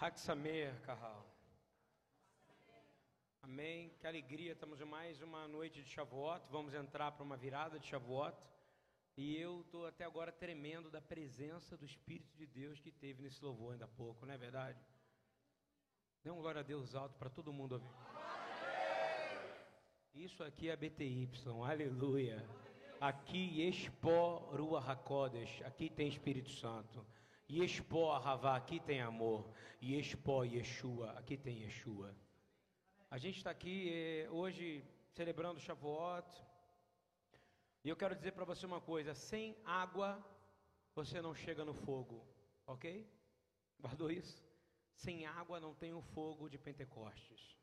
Haksamer, Carral. Amém. Que alegria, estamos em mais uma noite de Shavuot. Vamos entrar para uma virada de Shavuot. E eu estou até agora tremendo da presença do Espírito de Deus que teve nesse louvor ainda há pouco, não é verdade? Dê um glória a Deus alto para todo mundo ouvir. Isso aqui é BTY, aleluia. Aqui, Expo Ruach HaKodesh, aqui tem Espírito Santo. Yeshpo Ahavá, aqui tem amor. Yeshpo Yeshua, aqui tem Yeshua. A gente está aqui eh, hoje celebrando Shavuot. E eu quero dizer para você uma coisa: sem água você não chega no fogo, ok? Guardou isso? Sem água não tem o fogo de Pentecostes.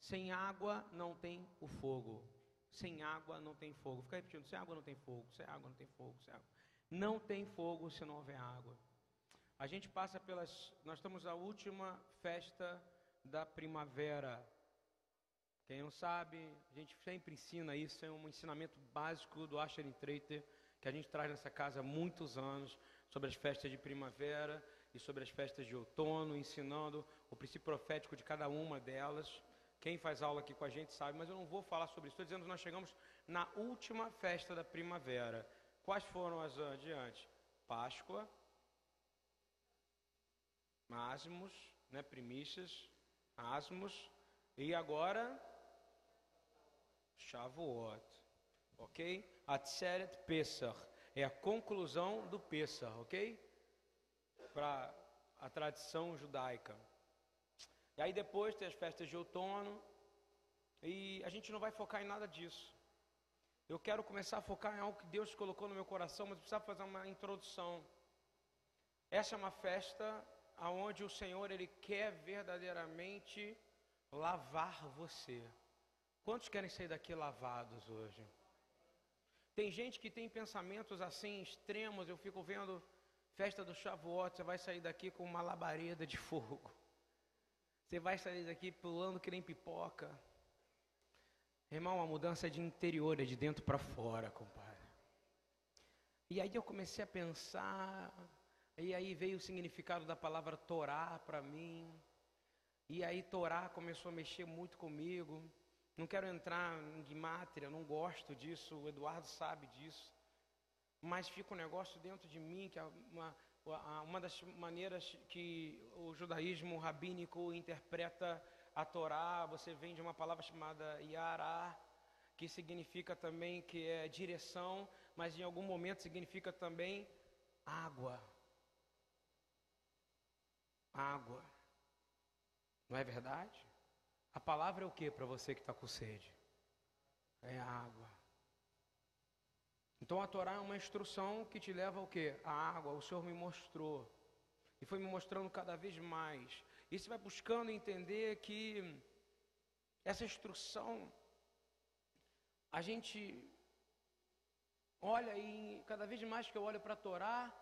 Sem água não tem o fogo. Sem água não tem fogo. Fica repetindo: sem água não tem fogo, sem água não tem fogo, sem água. Não tem fogo se não houver água. A gente passa pelas. Nós estamos na última festa da primavera. Quem não sabe, a gente sempre ensina isso, é um ensinamento básico do Asher Treiter, que a gente traz nessa casa há muitos anos, sobre as festas de primavera e sobre as festas de outono, ensinando o princípio profético de cada uma delas. Quem faz aula aqui com a gente sabe, mas eu não vou falar sobre isso. Estou dizendo que nós chegamos na última festa da primavera. Quais foram as adiante? Páscoa, asmos, né, primícias, asmos, e agora Shavuot, ok? Atzeret Pesach, é a conclusão do Pesach, ok? Para a tradição judaica. E aí depois tem as festas de outono, e a gente não vai focar em nada disso. Eu quero começar a focar em algo que Deus colocou no meu coração, mas precisa fazer uma introdução. Essa é uma festa aonde o Senhor ele quer verdadeiramente lavar você. Quantos querem sair daqui lavados hoje? Tem gente que tem pensamentos assim extremos. Eu fico vendo festa do Shavuot, você vai sair daqui com uma labareda de fogo. Você vai sair daqui pulando que nem pipoca. Irmão, a mudança é de interior, é de dentro para fora, compadre. E aí eu comecei a pensar, e aí veio o significado da palavra Torá para mim. E aí Torá começou a mexer muito comigo. Não quero entrar em guimátria, não gosto disso, o Eduardo sabe disso. Mas fica um negócio dentro de mim, que é uma, uma das maneiras que o judaísmo rabínico interpreta a Torá, você vem de uma palavra chamada Yará, que significa também que é direção, mas em algum momento significa também água água. Não é verdade? A palavra é o que para você que está com sede? É água. Então a Torá é uma instrução que te leva ao que? A água. O Senhor me mostrou. E foi me mostrando cada vez mais. E você vai buscando entender que essa instrução, a gente olha e cada vez mais que eu olho para a Torá,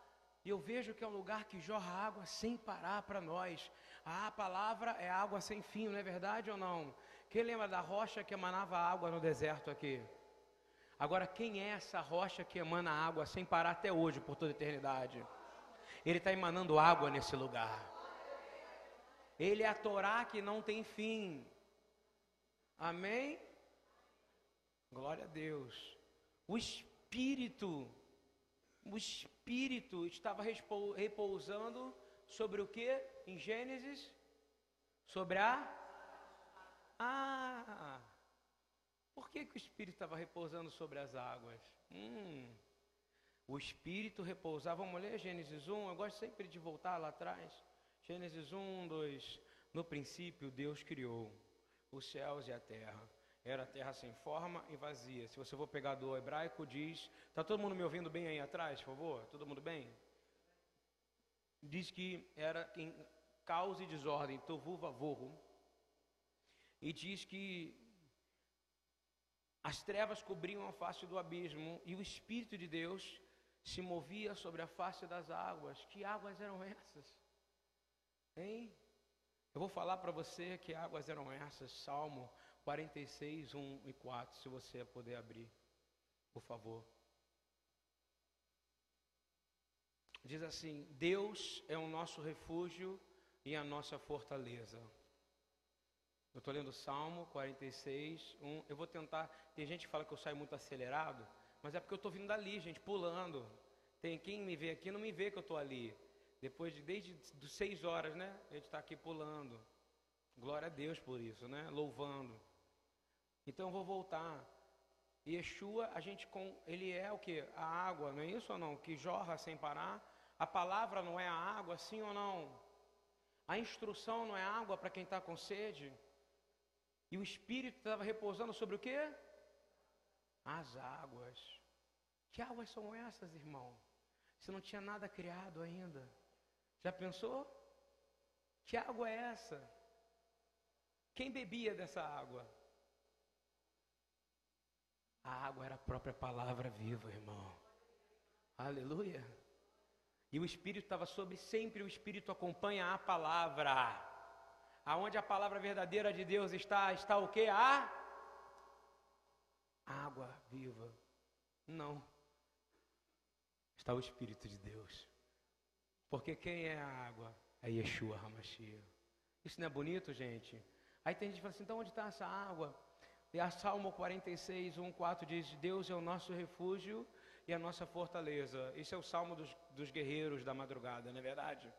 e eu vejo que é um lugar que jorra água sem parar para nós. a palavra é água sem fim, não é verdade ou não? Quem lembra da rocha que emanava água no deserto aqui? Agora, quem é essa rocha que emana água sem parar até hoje, por toda a eternidade? Ele está emanando água nesse lugar. Ele é a Torá que não tem fim. Amém? Glória a Deus. O Espírito o Espírito estava repousando sobre o que? Em Gênesis? Sobre a. Ah! Por que, que o Espírito estava repousando sobre as águas? Hum, o Espírito repousava. Vamos ler Gênesis 1. Eu gosto sempre de voltar lá atrás. Gênesis 1, 2. No princípio, Deus criou os céus e a terra. Era terra sem forma e vazia. Se você for pegar do hebraico, diz. Está todo mundo me ouvindo bem aí atrás, por favor? Todo mundo bem? Diz que era em caos e desordem, tovu vavorro. E diz que as trevas cobriam a face do abismo e o Espírito de Deus se movia sobre a face das águas. Que águas eram essas? Hein? Eu vou falar para você que águas eram essas. Salmo 46, 1 e 4, se você puder abrir, por favor. Diz assim: Deus é o nosso refúgio e a nossa fortaleza. Eu estou lendo Salmo 46, 1. Eu vou tentar. Tem gente que fala que eu saio muito acelerado, mas é porque eu estou vindo dali, gente, pulando. Tem quem me vê aqui não me vê que eu estou ali. Depois de desde de seis horas, né? A gente está aqui pulando. Glória a Deus por isso, né? Louvando. Então eu vou voltar. Yeshua, a gente com ele é o que? A água, não é isso ou não? Que jorra sem parar. A palavra não é a água, sim ou não? A instrução não é água para quem está com sede. E o Espírito estava repousando sobre o quê? As águas. Que águas são essas, irmão? Se não tinha nada criado ainda. Já pensou? Que água é essa? Quem bebia dessa água? A água era a própria palavra viva, irmão. Aleluia. E o Espírito estava sobre sempre, o Espírito acompanha a palavra. Aonde a palavra verdadeira de Deus está, está o que? A água viva. Não. Está o Espírito de Deus. Porque quem é a água? É Yeshua Hamashia. Isso não é bonito, gente? Aí tem gente que fala assim, então onde está essa água? E a Salmo 46, 1, 4 diz, Deus é o nosso refúgio e a nossa fortaleza. Isso é o salmo dos, dos guerreiros da madrugada, não é verdade?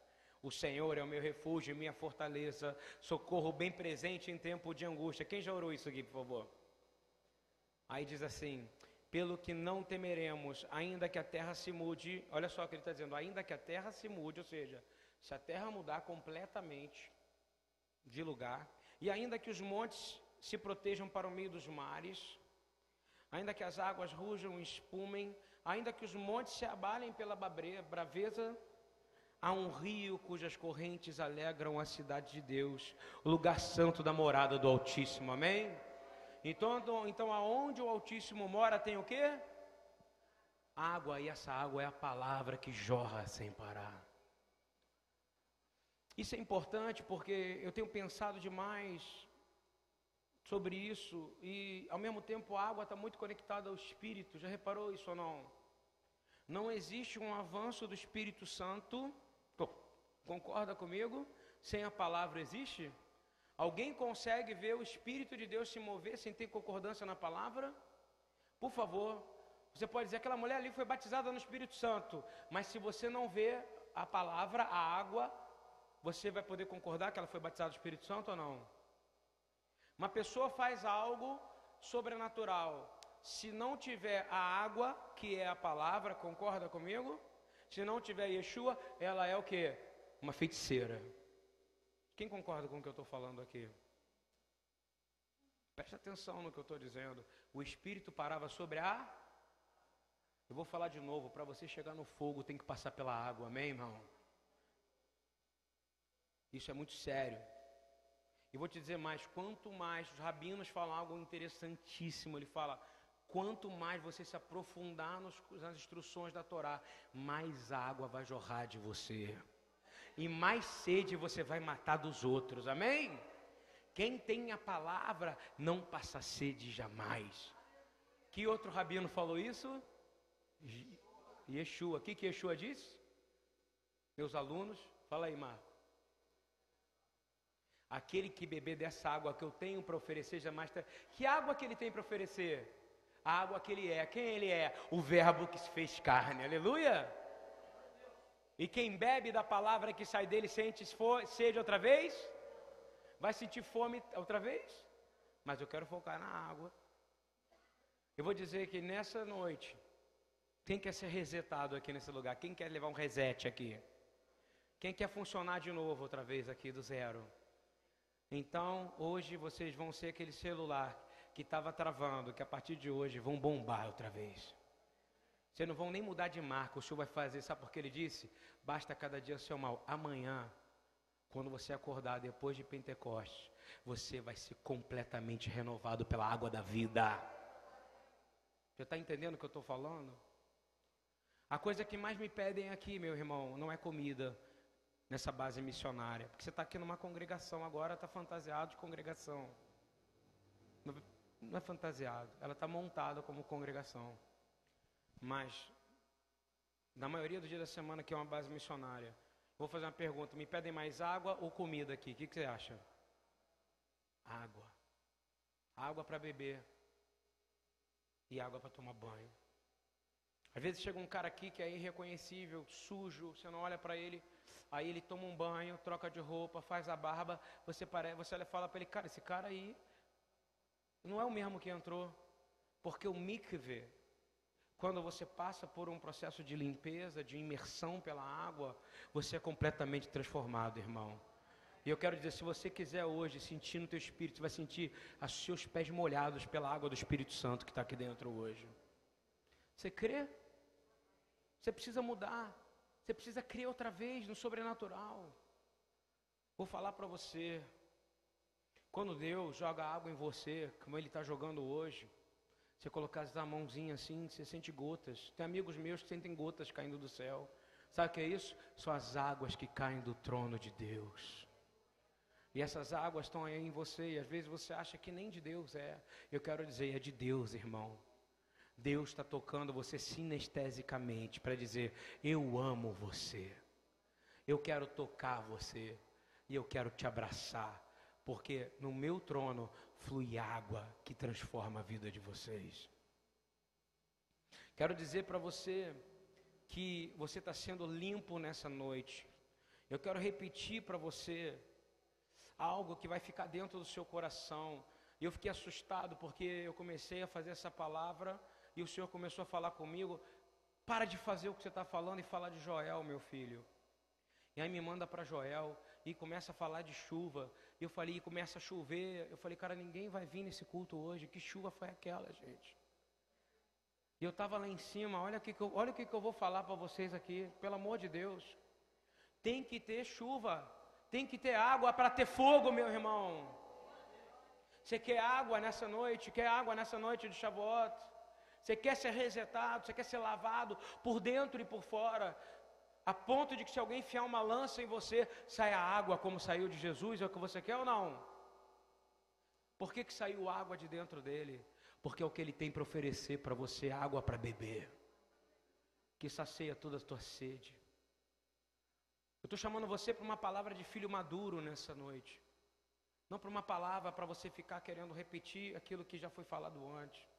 O Senhor é o meu refúgio e minha fortaleza, socorro bem presente em tempo de angústia. Quem já orou isso aqui, por favor? Aí diz assim: pelo que não temeremos, ainda que a terra se mude. Olha só o que ele está dizendo: ainda que a terra se mude, ou seja, se a terra mudar completamente de lugar, e ainda que os montes se protejam para o meio dos mares, ainda que as águas rujam e espumem, ainda que os montes se abalem pela braveza, há um rio cujas correntes alegram a cidade de Deus, o lugar santo da morada do Altíssimo. Amém? Então, então aonde o Altíssimo mora tem o quê? Água, e essa água é a palavra que jorra sem parar. Isso é importante porque eu tenho pensado demais sobre isso e ao mesmo tempo a água está muito conectada ao Espírito. Já reparou isso ou não? Não existe um avanço do Espírito Santo. Concorda comigo? Sem a palavra existe? Alguém consegue ver o Espírito de Deus se mover sem ter concordância na palavra? Por favor, você pode dizer aquela mulher ali foi batizada no Espírito Santo, mas se você não vê a palavra, a água, você vai poder concordar que ela foi batizada no Espírito Santo ou não? Uma pessoa faz algo sobrenatural. Se não tiver a água, que é a palavra, concorda comigo? Se não tiver Yeshua, ela é o que? Uma feiticeira. Quem concorda com o que eu estou falando aqui? Preste atenção no que eu estou dizendo. O Espírito parava sobre a. Eu vou falar de novo. Para você chegar no fogo, tem que passar pela água. Amém, irmão? Isso é muito sério. E vou te dizer mais, quanto mais os rabinos falam algo interessantíssimo, ele fala, quanto mais você se aprofundar nos, nas instruções da Torá, mais água vai jorrar de você. E mais sede você vai matar dos outros. Amém? Quem tem a palavra não passa sede jamais. Que outro rabino falou isso? Yeshua. O que, que Yeshua disse? Meus alunos, fala aí, Marco. Aquele que beber dessa água que eu tenho para oferecer jamais. Que água que ele tem para oferecer? A água que ele é. Quem ele é? O Verbo que se fez carne. Aleluia! E quem bebe da palavra que sai dele sente sede outra vez? Vai sentir fome outra vez? Mas eu quero focar na água. Eu vou dizer que nessa noite, quem quer ser resetado aqui nesse lugar? Quem quer levar um reset aqui? Quem quer funcionar de novo outra vez aqui do zero? Então, hoje vocês vão ser aquele celular que estava travando, que a partir de hoje vão bombar outra vez. Vocês não vão nem mudar de marca, o Senhor vai fazer, sabe por que ele disse? Basta cada dia seu mal. Amanhã, quando você acordar depois de Pentecostes, você vai ser completamente renovado pela água da vida. Já está entendendo o que eu estou falando? A coisa que mais me pedem aqui, meu irmão, não é comida, nessa base missionária. Porque você está aqui numa congregação agora, está fantasiado de congregação. Não é fantasiado, ela está montada como congregação. Mas, na maioria do dia da semana, que é uma base missionária, Vou fazer uma pergunta: me pedem mais água ou comida aqui? O que, que você acha? Água. Água para beber. E água para tomar banho. Às vezes chega um cara aqui que é irreconhecível, sujo, você não olha para ele, aí ele toma um banho, troca de roupa, faz a barba, você, pare... você fala para ele, cara, esse cara aí não é o mesmo que entrou. Porque o mikve, quando você passa por um processo de limpeza, de imersão pela água, você é completamente transformado, irmão. E eu quero dizer, se você quiser hoje sentir no teu espírito, você vai sentir os seus pés molhados pela água do Espírito Santo que está aqui dentro hoje. Você crê? Você precisa mudar. Você precisa crer outra vez no sobrenatural. Vou falar para você. Quando Deus joga água em você, como Ele está jogando hoje, você colocar a mãozinha assim, você sente gotas. Tem amigos meus que sentem gotas caindo do céu. Sabe o que é isso? São as águas que caem do trono de Deus. E essas águas estão aí em você, e às vezes você acha que nem de Deus é. Eu quero dizer, é de Deus, irmão. Deus está tocando você sinestesicamente para dizer: Eu amo você. Eu quero tocar você. E eu quero te abraçar. Porque no meu trono flui água que transforma a vida de vocês. Quero dizer para você que você está sendo limpo nessa noite. Eu quero repetir para você algo que vai ficar dentro do seu coração. E eu fiquei assustado porque eu comecei a fazer essa palavra e o Senhor começou a falar comigo. Para de fazer o que você está falando e falar de Joel, meu filho. E aí me manda para Joel e começa a falar de chuva. E eu falei, e começa a chover. Eu falei, cara, ninguém vai vir nesse culto hoje. Que chuva foi aquela, gente? E eu estava lá em cima, olha, que eu, olha o que, que eu vou falar para vocês aqui, pelo amor de Deus. Tem que ter chuva, tem que ter água para ter fogo, meu irmão. Você quer água nessa noite? Quer água nessa noite de Shavuot? Você quer ser resetado? Você quer ser lavado por dentro e por fora? A ponto de que se alguém enfiar uma lança em você, saia água como saiu de Jesus, é o que você quer ou não? Por que, que saiu água de dentro dele? Porque é o que ele tem para oferecer para você, água para beber. Que sacia toda a tua sede. Eu estou chamando você para uma palavra de filho maduro nessa noite. Não para uma palavra para você ficar querendo repetir aquilo que já foi falado antes.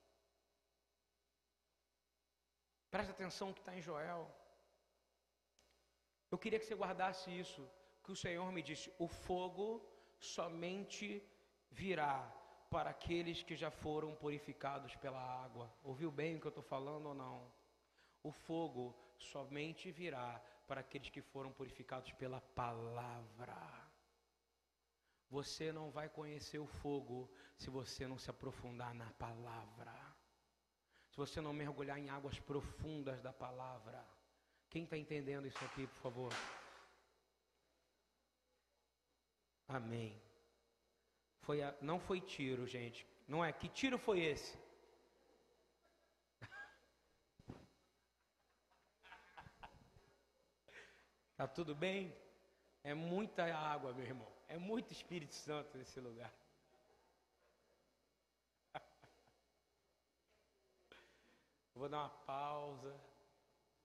Preste atenção que está em Joel. Eu queria que você guardasse isso, que o Senhor me disse: o fogo somente virá para aqueles que já foram purificados pela água. Ouviu bem o que eu estou falando ou não? O fogo somente virá para aqueles que foram purificados pela palavra. Você não vai conhecer o fogo se você não se aprofundar na palavra. Se você não mergulhar em águas profundas da palavra. Quem está entendendo isso aqui, por favor? Amém. Foi a, não foi tiro, gente. Não é? Que tiro foi esse? Tá tudo bem? É muita água, meu irmão. É muito Espírito Santo nesse lugar. Vou dar uma pausa.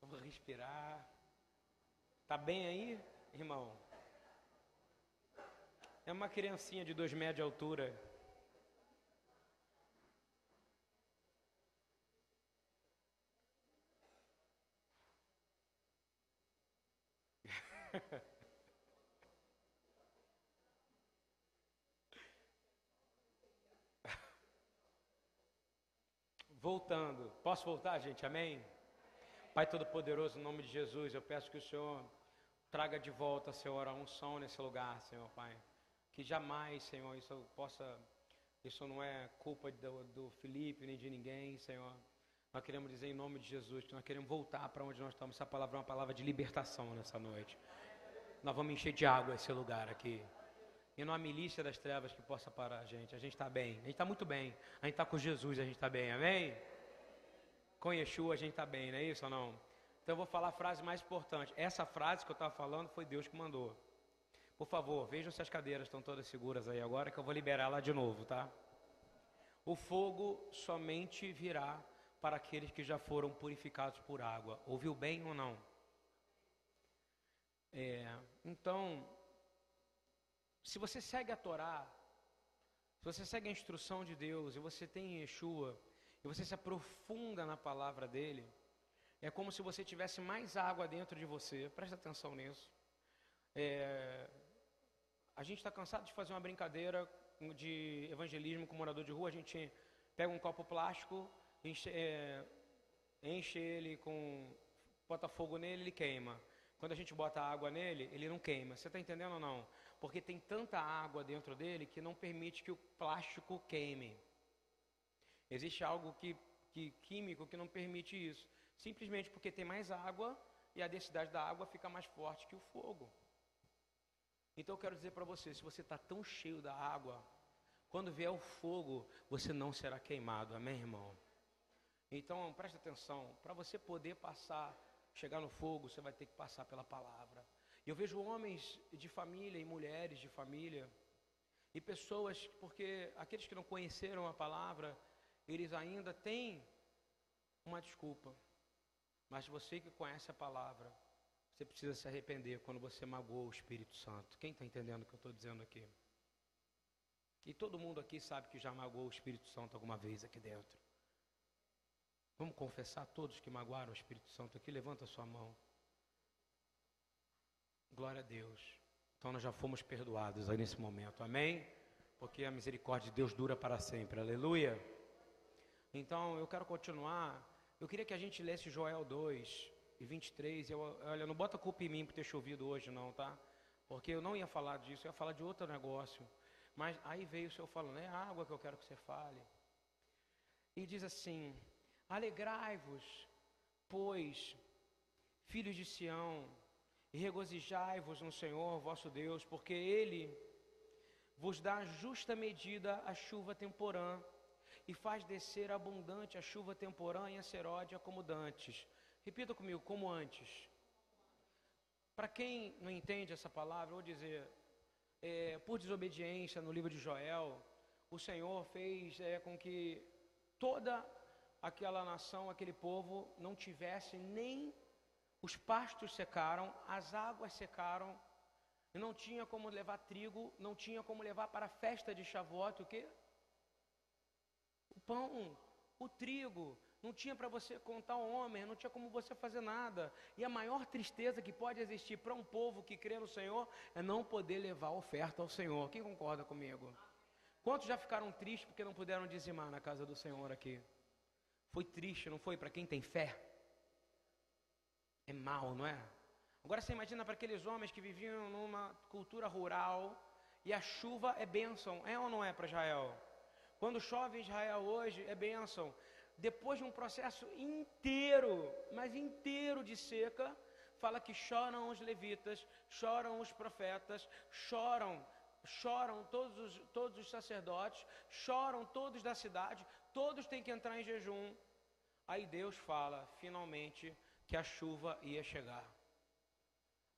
Vamos respirar. Tá bem aí, irmão? É uma criancinha de dois metros de altura. Voltando. Posso voltar, gente? Amém? Pai Todo-Poderoso, em nome de Jesus, eu peço que o Senhor traga de volta, Senhor, a unção nesse lugar, Senhor, Pai. Que jamais, Senhor, isso possa, isso não é culpa do, do Felipe nem de ninguém, Senhor. Nós queremos dizer em nome de Jesus que nós queremos voltar para onde nós estamos. Essa palavra é uma palavra de libertação nessa noite. Nós vamos encher de água esse lugar aqui. E não há milícia das trevas que possa parar a gente. A gente está bem. A gente está muito bem. A gente está com Jesus, a gente está bem. Amém? com Yeshua a gente está bem, não é isso ou não? Então eu vou falar a frase mais importante. Essa frase que eu estava falando foi Deus que mandou. Por favor, vejam se as cadeiras estão todas seguras aí agora, que eu vou liberar lá de novo, tá? O fogo somente virá para aqueles que já foram purificados por água. Ouviu bem ou não? É, então, se você segue a Torá, se você segue a instrução de Deus e você tem Yeshua, e você se aprofunda na palavra dele, é como se você tivesse mais água dentro de você. Presta atenção nisso. É, a gente está cansado de fazer uma brincadeira de evangelismo com morador de rua. A gente pega um copo plástico, enche, é, enche ele com. bota fogo nele, ele queima. Quando a gente bota água nele, ele não queima. Você está entendendo ou não? Porque tem tanta água dentro dele que não permite que o plástico queime. Existe algo que, que químico que não permite isso. Simplesmente porque tem mais água e a densidade da água fica mais forte que o fogo. Então eu quero dizer para você, se você está tão cheio da água, quando vier o fogo, você não será queimado, amém, irmão? Então preste atenção, para você poder passar chegar no fogo, você vai ter que passar pela palavra. Eu vejo homens de família e mulheres de família e pessoas, porque aqueles que não conheceram a palavra, eles ainda têm uma desculpa. Mas você que conhece a palavra, você precisa se arrepender quando você magoou o Espírito Santo. Quem está entendendo o que eu estou dizendo aqui? E todo mundo aqui sabe que já magoou o Espírito Santo alguma vez aqui dentro. Vamos confessar todos que magoaram o Espírito Santo aqui? Levanta a sua mão. Glória a Deus. Então nós já fomos perdoados aí nesse momento. Amém? Porque a misericórdia de Deus dura para sempre. Aleluia. Então eu quero continuar. Eu queria que a gente lesse Joel 2 e 23. Eu, olha, não bota culpa em mim por ter chovido hoje, não, tá? Porque eu não ia falar disso, eu ia falar de outro negócio. Mas aí veio o Senhor falando, é água que eu quero que você fale. E diz assim: Alegrai-vos, pois, filhos de Sião, e regozijai-vos no Senhor vosso Deus, porque Ele vos dá justa medida a chuva temporã, e faz descer abundante a chuva temporã e a seródia como dantes. Repita comigo, como antes. Para quem não entende essa palavra, vou dizer, é, por desobediência no livro de Joel, o Senhor fez é, com que toda aquela nação, aquele povo, não tivesse nem os pastos secaram, as águas secaram, e não tinha como levar trigo, não tinha como levar para a festa de Shavuot o quê? O pão, o trigo, não tinha para você contar o homem, não tinha como você fazer nada. E a maior tristeza que pode existir para um povo que crê no Senhor é não poder levar oferta ao Senhor. Quem concorda comigo? Quantos já ficaram tristes porque não puderam dizimar na casa do Senhor aqui? Foi triste, não foi? Para quem tem fé. É mal, não é? Agora você imagina para aqueles homens que viviam numa cultura rural e a chuva é bênção, é ou não é para Israel? Quando chove em Israel hoje, é bênção. Depois de um processo inteiro, mas inteiro de seca, fala que choram os levitas, choram os profetas, choram, choram todos os, todos os sacerdotes, choram todos da cidade, todos têm que entrar em jejum. Aí Deus fala, finalmente, que a chuva ia chegar.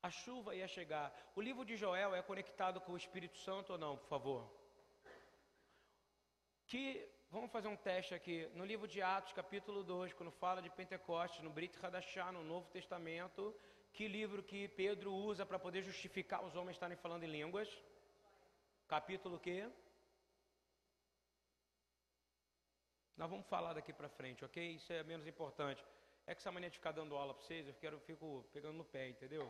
A chuva ia chegar. O livro de Joel é conectado com o Espírito Santo ou não, por favor? Que vamos fazer um teste aqui. No livro de Atos, capítulo 2, quando fala de Pentecostes, no Brit Hadashah, no Novo Testamento, que livro que Pedro usa para poder justificar os homens estarem falando em línguas? Capítulo que? Nós vamos falar daqui para frente, ok? Isso é menos importante. É que essa mania de ficar dando aula para vocês, eu quero, fico pegando no pé, entendeu?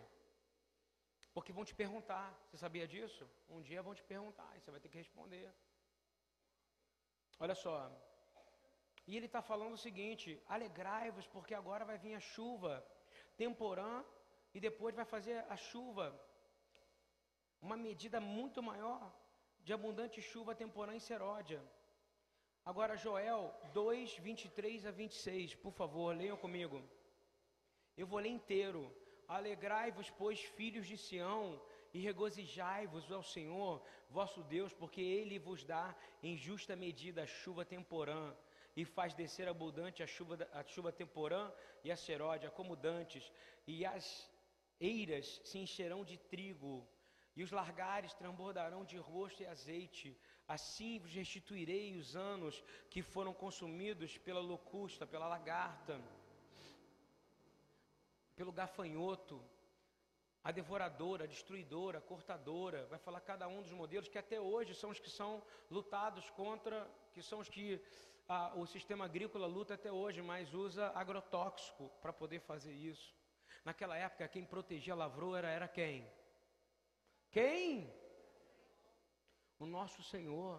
Porque vão te perguntar. Você sabia disso? Um dia vão te perguntar e você vai ter que responder. Olha só. E ele está falando o seguinte: alegrai-vos, porque agora vai vir a chuva temporã e depois vai fazer a chuva. Uma medida muito maior de abundante chuva temporã e seródia. Agora, Joel 2, 23 a 26, por favor, leiam comigo. Eu vou ler inteiro. Alegrai-vos, pois, filhos de Sião, e regozijai-vos ao Senhor, vosso Deus, porque Ele vos dá em justa medida a chuva temporã, e faz descer abundante a chuva, a chuva temporã e a seródia, como dantes, e as eiras se encherão de trigo, e os largares transbordarão de rosto e azeite, Assim vos restituirei os anos que foram consumidos pela locusta, pela lagarta, pelo gafanhoto. a devoradora, a destruidora, a cortadora, vai falar cada um dos modelos que até hoje são os que são lutados contra, que são os que o sistema agrícola luta até hoje, mas usa agrotóxico para poder fazer isso. Naquela época, quem protegia a lavoura era quem? Quem? O nosso Senhor.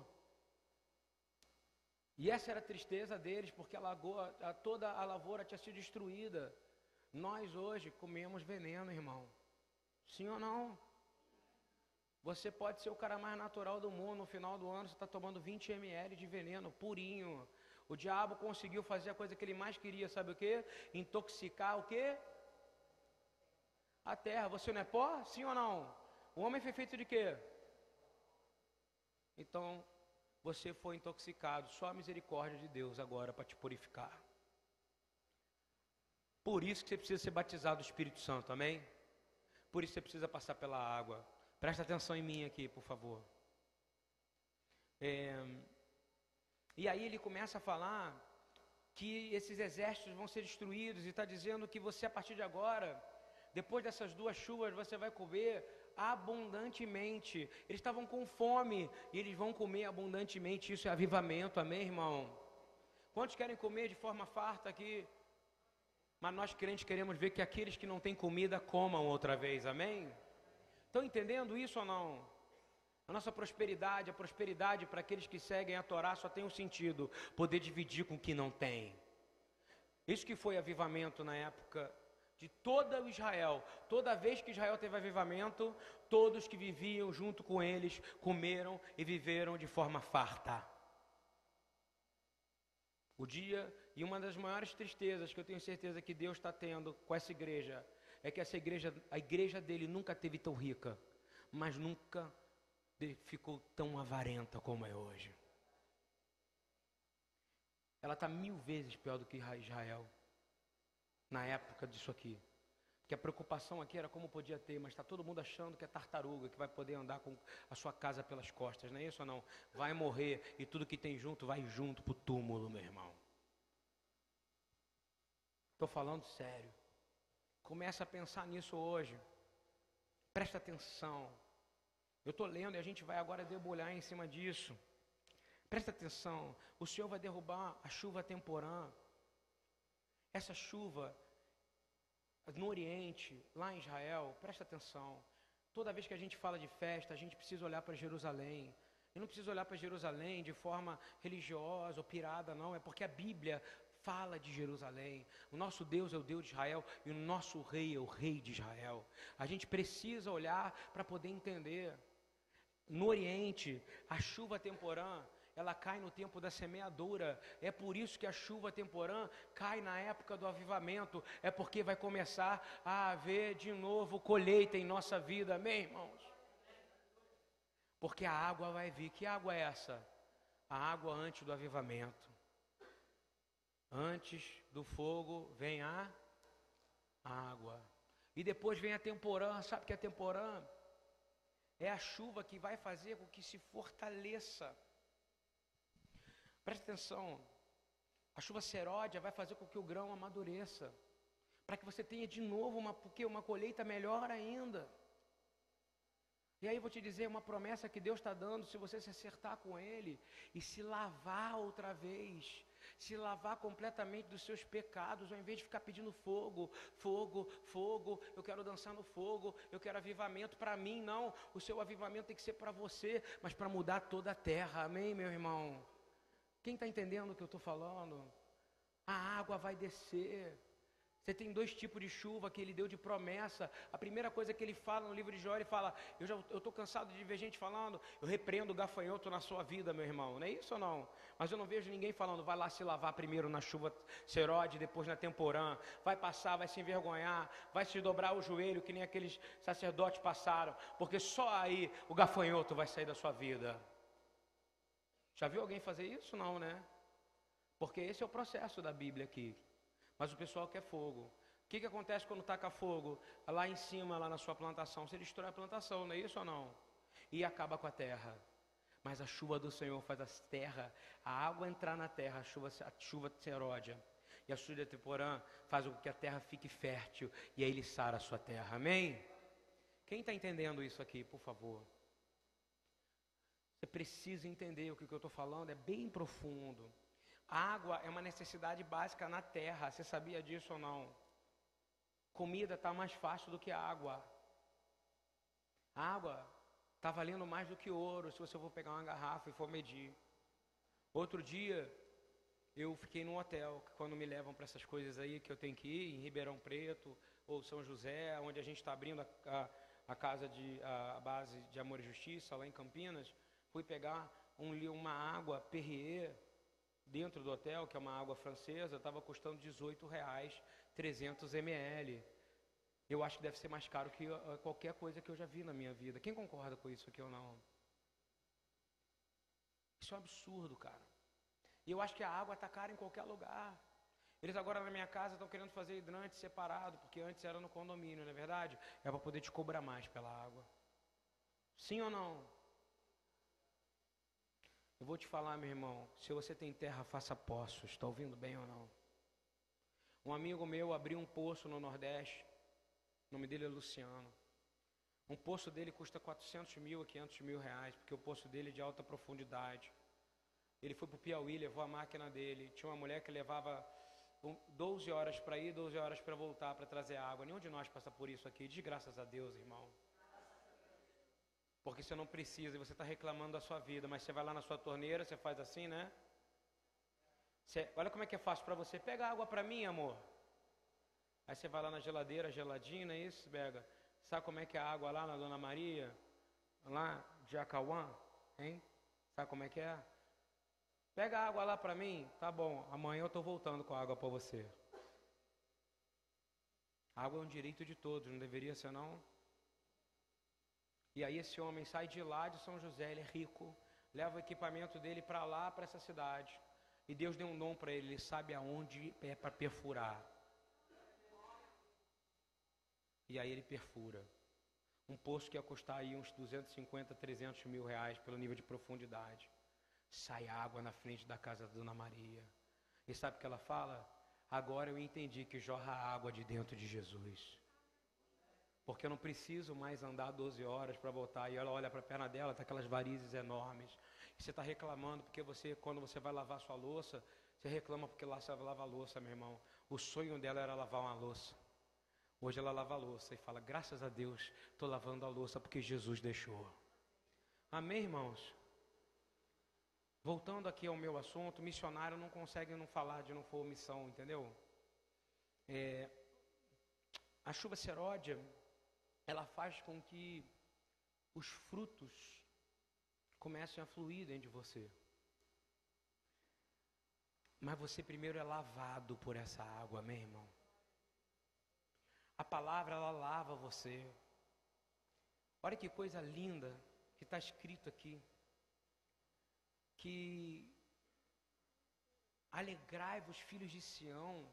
E essa era a tristeza deles, porque a lagoa, a, toda a lavoura tinha sido destruída. Nós hoje comemos veneno, irmão. Sim ou não? Você pode ser o cara mais natural do mundo, no final do ano você está tomando 20 ml de veneno purinho. O diabo conseguiu fazer a coisa que ele mais queria, sabe o que? Intoxicar o que? A terra. Você não é pó? Sim ou não? O homem foi feito de quê? Então, você foi intoxicado. Só a misericórdia de Deus agora para te purificar. Por isso que você precisa ser batizado do Espírito Santo, amém? Por isso você precisa passar pela água. Presta atenção em mim aqui, por favor. É, e aí ele começa a falar que esses exércitos vão ser destruídos e está dizendo que você a partir de agora, depois dessas duas chuvas, você vai comer abundantemente. Eles estavam com fome e eles vão comer abundantemente. Isso é avivamento, amém, irmão? Quantos querem comer de forma farta aqui? Mas nós crentes queremos ver que aqueles que não têm comida comam outra vez, amém? Estão entendendo isso ou não? A nossa prosperidade, a prosperidade para aqueles que seguem a Torá só tem um sentido: poder dividir com o que não tem. Isso que foi avivamento na época de toda o Israel. Toda vez que Israel teve avivamento, todos que viviam junto com eles comeram e viveram de forma farta. O dia e uma das maiores tristezas que eu tenho certeza que Deus está tendo com essa igreja é que essa igreja, a igreja dele nunca teve tão rica, mas nunca ficou tão avarenta como é hoje. Ela está mil vezes pior do que Israel na época disso aqui. Que a preocupação aqui era como podia ter, mas está todo mundo achando que é tartaruga, que vai poder andar com a sua casa pelas costas, não é isso ou não? Vai morrer e tudo que tem junto vai junto para o túmulo, meu irmão. Estou falando sério. Começa a pensar nisso hoje. Presta atenção. Eu estou lendo e a gente vai agora debulhar em cima disso. Presta atenção. O Senhor vai derrubar a chuva temporã. Essa chuva no Oriente, lá em Israel, presta atenção. Toda vez que a gente fala de festa, a gente precisa olhar para Jerusalém. Eu não preciso olhar para Jerusalém de forma religiosa ou pirada, não. É porque a Bíblia fala de Jerusalém. O nosso Deus é o Deus de Israel e o nosso rei é o rei de Israel. A gente precisa olhar para poder entender. No Oriente, a chuva temporã, ela cai no tempo da semeadura. É por isso que a chuva temporã cai na época do avivamento. É porque vai começar a haver de novo colheita em nossa vida. Amém, irmãos? Porque a água vai vir. Que água é essa? A água antes do avivamento. Antes do fogo vem a água. E depois vem a temporã. Sabe que é temporã? É a chuva que vai fazer com que se fortaleça. Preste atenção. A chuva seródia vai fazer com que o grão amadureça. Para que você tenha de novo uma, porque uma colheita melhor ainda. E aí vou te dizer uma promessa que Deus está dando, se você se acertar com Ele e se lavar outra vez, se lavar completamente dos seus pecados, ao invés de ficar pedindo fogo, fogo, fogo, eu quero dançar no fogo, eu quero avivamento para mim, não. O seu avivamento tem que ser para você, mas para mudar toda a terra, amém, meu irmão? Quem está entendendo o que eu estou falando? A água vai descer. Você tem dois tipos de chuva que ele deu de promessa. A primeira coisa que ele fala no livro de Jó, ele fala: Eu já estou cansado de ver gente falando, eu repreendo o gafanhoto na sua vida, meu irmão. Não é isso ou não? Mas eu não vejo ninguém falando, vai lá se lavar primeiro na chuva serode, depois na temporã, vai passar, vai se envergonhar, vai se dobrar o joelho, que nem aqueles sacerdotes passaram, porque só aí o gafanhoto vai sair da sua vida. Já viu alguém fazer isso? Não, né? Porque esse é o processo da Bíblia aqui. Mas o pessoal quer fogo. O que, que acontece quando taca fogo? Lá em cima, lá na sua plantação, você destrói a plantação, não é isso ou não? E acaba com a terra. Mas a chuva do Senhor faz a terra, a água entrar na terra, a chuva, a chuva se eródia. E a chuva temporã faz com que a terra fique fértil. E aí ele sara a sua terra. Amém? Quem está entendendo isso aqui, por favor? Você precisa entender o que, que eu estou falando, é bem profundo. Água é uma necessidade básica na terra, você sabia disso ou não? Comida está mais fácil do que água. Água está valendo mais do que ouro se você for pegar uma garrafa e for medir. Outro dia, eu fiquei num hotel, quando me levam para essas coisas aí que eu tenho que ir, em Ribeirão Preto ou São José, onde a gente está abrindo a, a, a, casa de a, a, base de Amor e Justiça, lá em Campinas, fui pegar um, uma água Perrier dentro do hotel, que é uma água francesa, estava custando 18 reais, 300 ml. Eu acho que deve ser mais caro que uh, qualquer coisa que eu já vi na minha vida. Quem concorda com isso aqui ou não? Isso é um absurdo, cara. E eu acho que a água está cara em qualquer lugar. Eles agora na minha casa estão querendo fazer hidrante separado, porque antes era no condomínio, não é verdade? É para poder te cobrar mais pela água. Sim ou não? Eu vou te falar, meu irmão, se você tem terra, faça poços. Está ouvindo bem ou não? Um amigo meu abriu um poço no Nordeste. O nome dele é Luciano. Um poço dele custa 400 mil a 500 mil reais, porque o poço dele é de alta profundidade. Ele foi para o Piauí, levou a máquina dele. Tinha uma mulher que levava 12 horas para ir, 12 horas para voltar para trazer água. Nenhum de nós passa por isso aqui, de graças a Deus, irmão. Porque você não precisa e você está reclamando da sua vida, mas você vai lá na sua torneira, você faz assim, né? Você, olha como é que é fácil para você. Pega água para mim, amor. Aí você vai lá na geladeira, geladinha, é isso, Bega? Sabe como é que é a água lá na Dona Maria? Lá de Acauã, hein? Sabe como é que é? Pega água lá para mim, tá bom, amanhã eu estou voltando com a água para você. A água é um direito de todos, não deveria ser não? E aí esse homem sai de lá de São José, ele é rico, leva o equipamento dele para lá, para essa cidade. E Deus deu um dom para ele, ele sabe aonde é para perfurar. E aí ele perfura. Um poço que ia custar aí uns 250, 300 mil reais pelo nível de profundidade sai água na frente da casa da Dona Maria. E sabe o que ela fala? Agora eu entendi que jorra água de dentro de Jesus. Porque eu não preciso mais andar 12 horas para voltar. E ela olha para a perna dela, tá aquelas varizes enormes. E você está reclamando porque você, quando você vai lavar sua louça, você reclama porque lá você lava a louça, meu irmão. O sonho dela era lavar uma louça. Hoje ela lava a louça e fala: graças a Deus, estou lavando a louça porque Jesus deixou. Amém, irmãos? Voltando aqui ao meu assunto, missionário não consegue não falar de não for missão, entendeu? É, a chuva seródia, ela faz com que os frutos comecem a fluir dentro de você. Mas você primeiro é lavado por essa água, meu irmão. A palavra, ela lava você. Olha que coisa linda que está escrito aqui que alegrai-vos, filhos de Sião,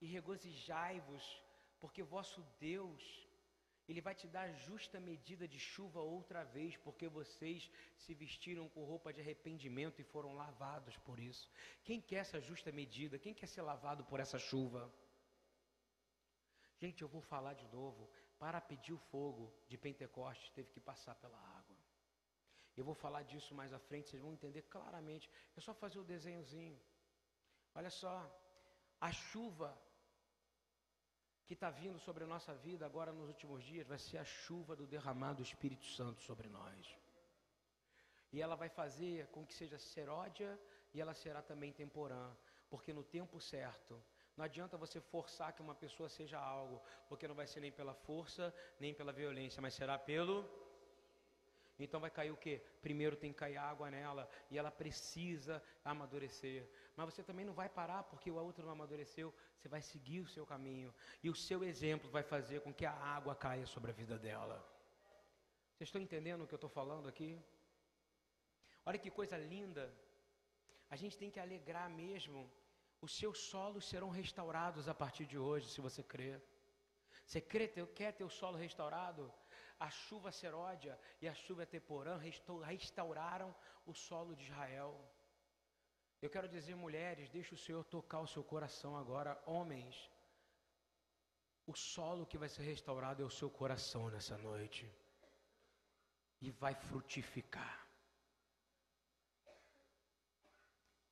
e regozijai-vos, porque vosso Deus, Ele vai te dar justa medida de chuva outra vez, porque vocês se vestiram com roupa de arrependimento e foram lavados por isso. Quem quer essa justa medida? Quem quer ser lavado por essa chuva? Gente, eu vou falar de novo. Para pedir o fogo de Pentecostes, teve que passar pela água. Eu vou falar disso mais à frente, vocês vão entender claramente. É só fazer o desenhozinho. Olha só, a chuva que está vindo sobre a nossa vida agora nos últimos dias vai ser a chuva do derramado do Espírito Santo sobre nós. E ela vai fazer com que seja seródia e ela será também temporã, porque no tempo certo não adianta você forçar que uma pessoa seja algo, porque não vai ser nem pela força, nem pela violência, mas será pelo então vai cair o quê? Primeiro tem que cair água nela e ela precisa amadurecer. Mas você também não vai parar porque o outro não amadureceu. Você vai seguir o seu caminho e o seu exemplo vai fazer com que a água caia sobre a vida dela. Vocês estão entendendo o que eu estou falando aqui? Olha que coisa linda. A gente tem que alegrar mesmo. Os seus solos serão restaurados a partir de hoje, se você crer. Você crê, quer ter o solo restaurado? A chuva seródia e a chuva teporã restauraram o solo de Israel. Eu quero dizer, mulheres, deixe o Senhor tocar o seu coração agora, homens. O solo que vai ser restaurado é o seu coração nessa noite. E vai frutificar.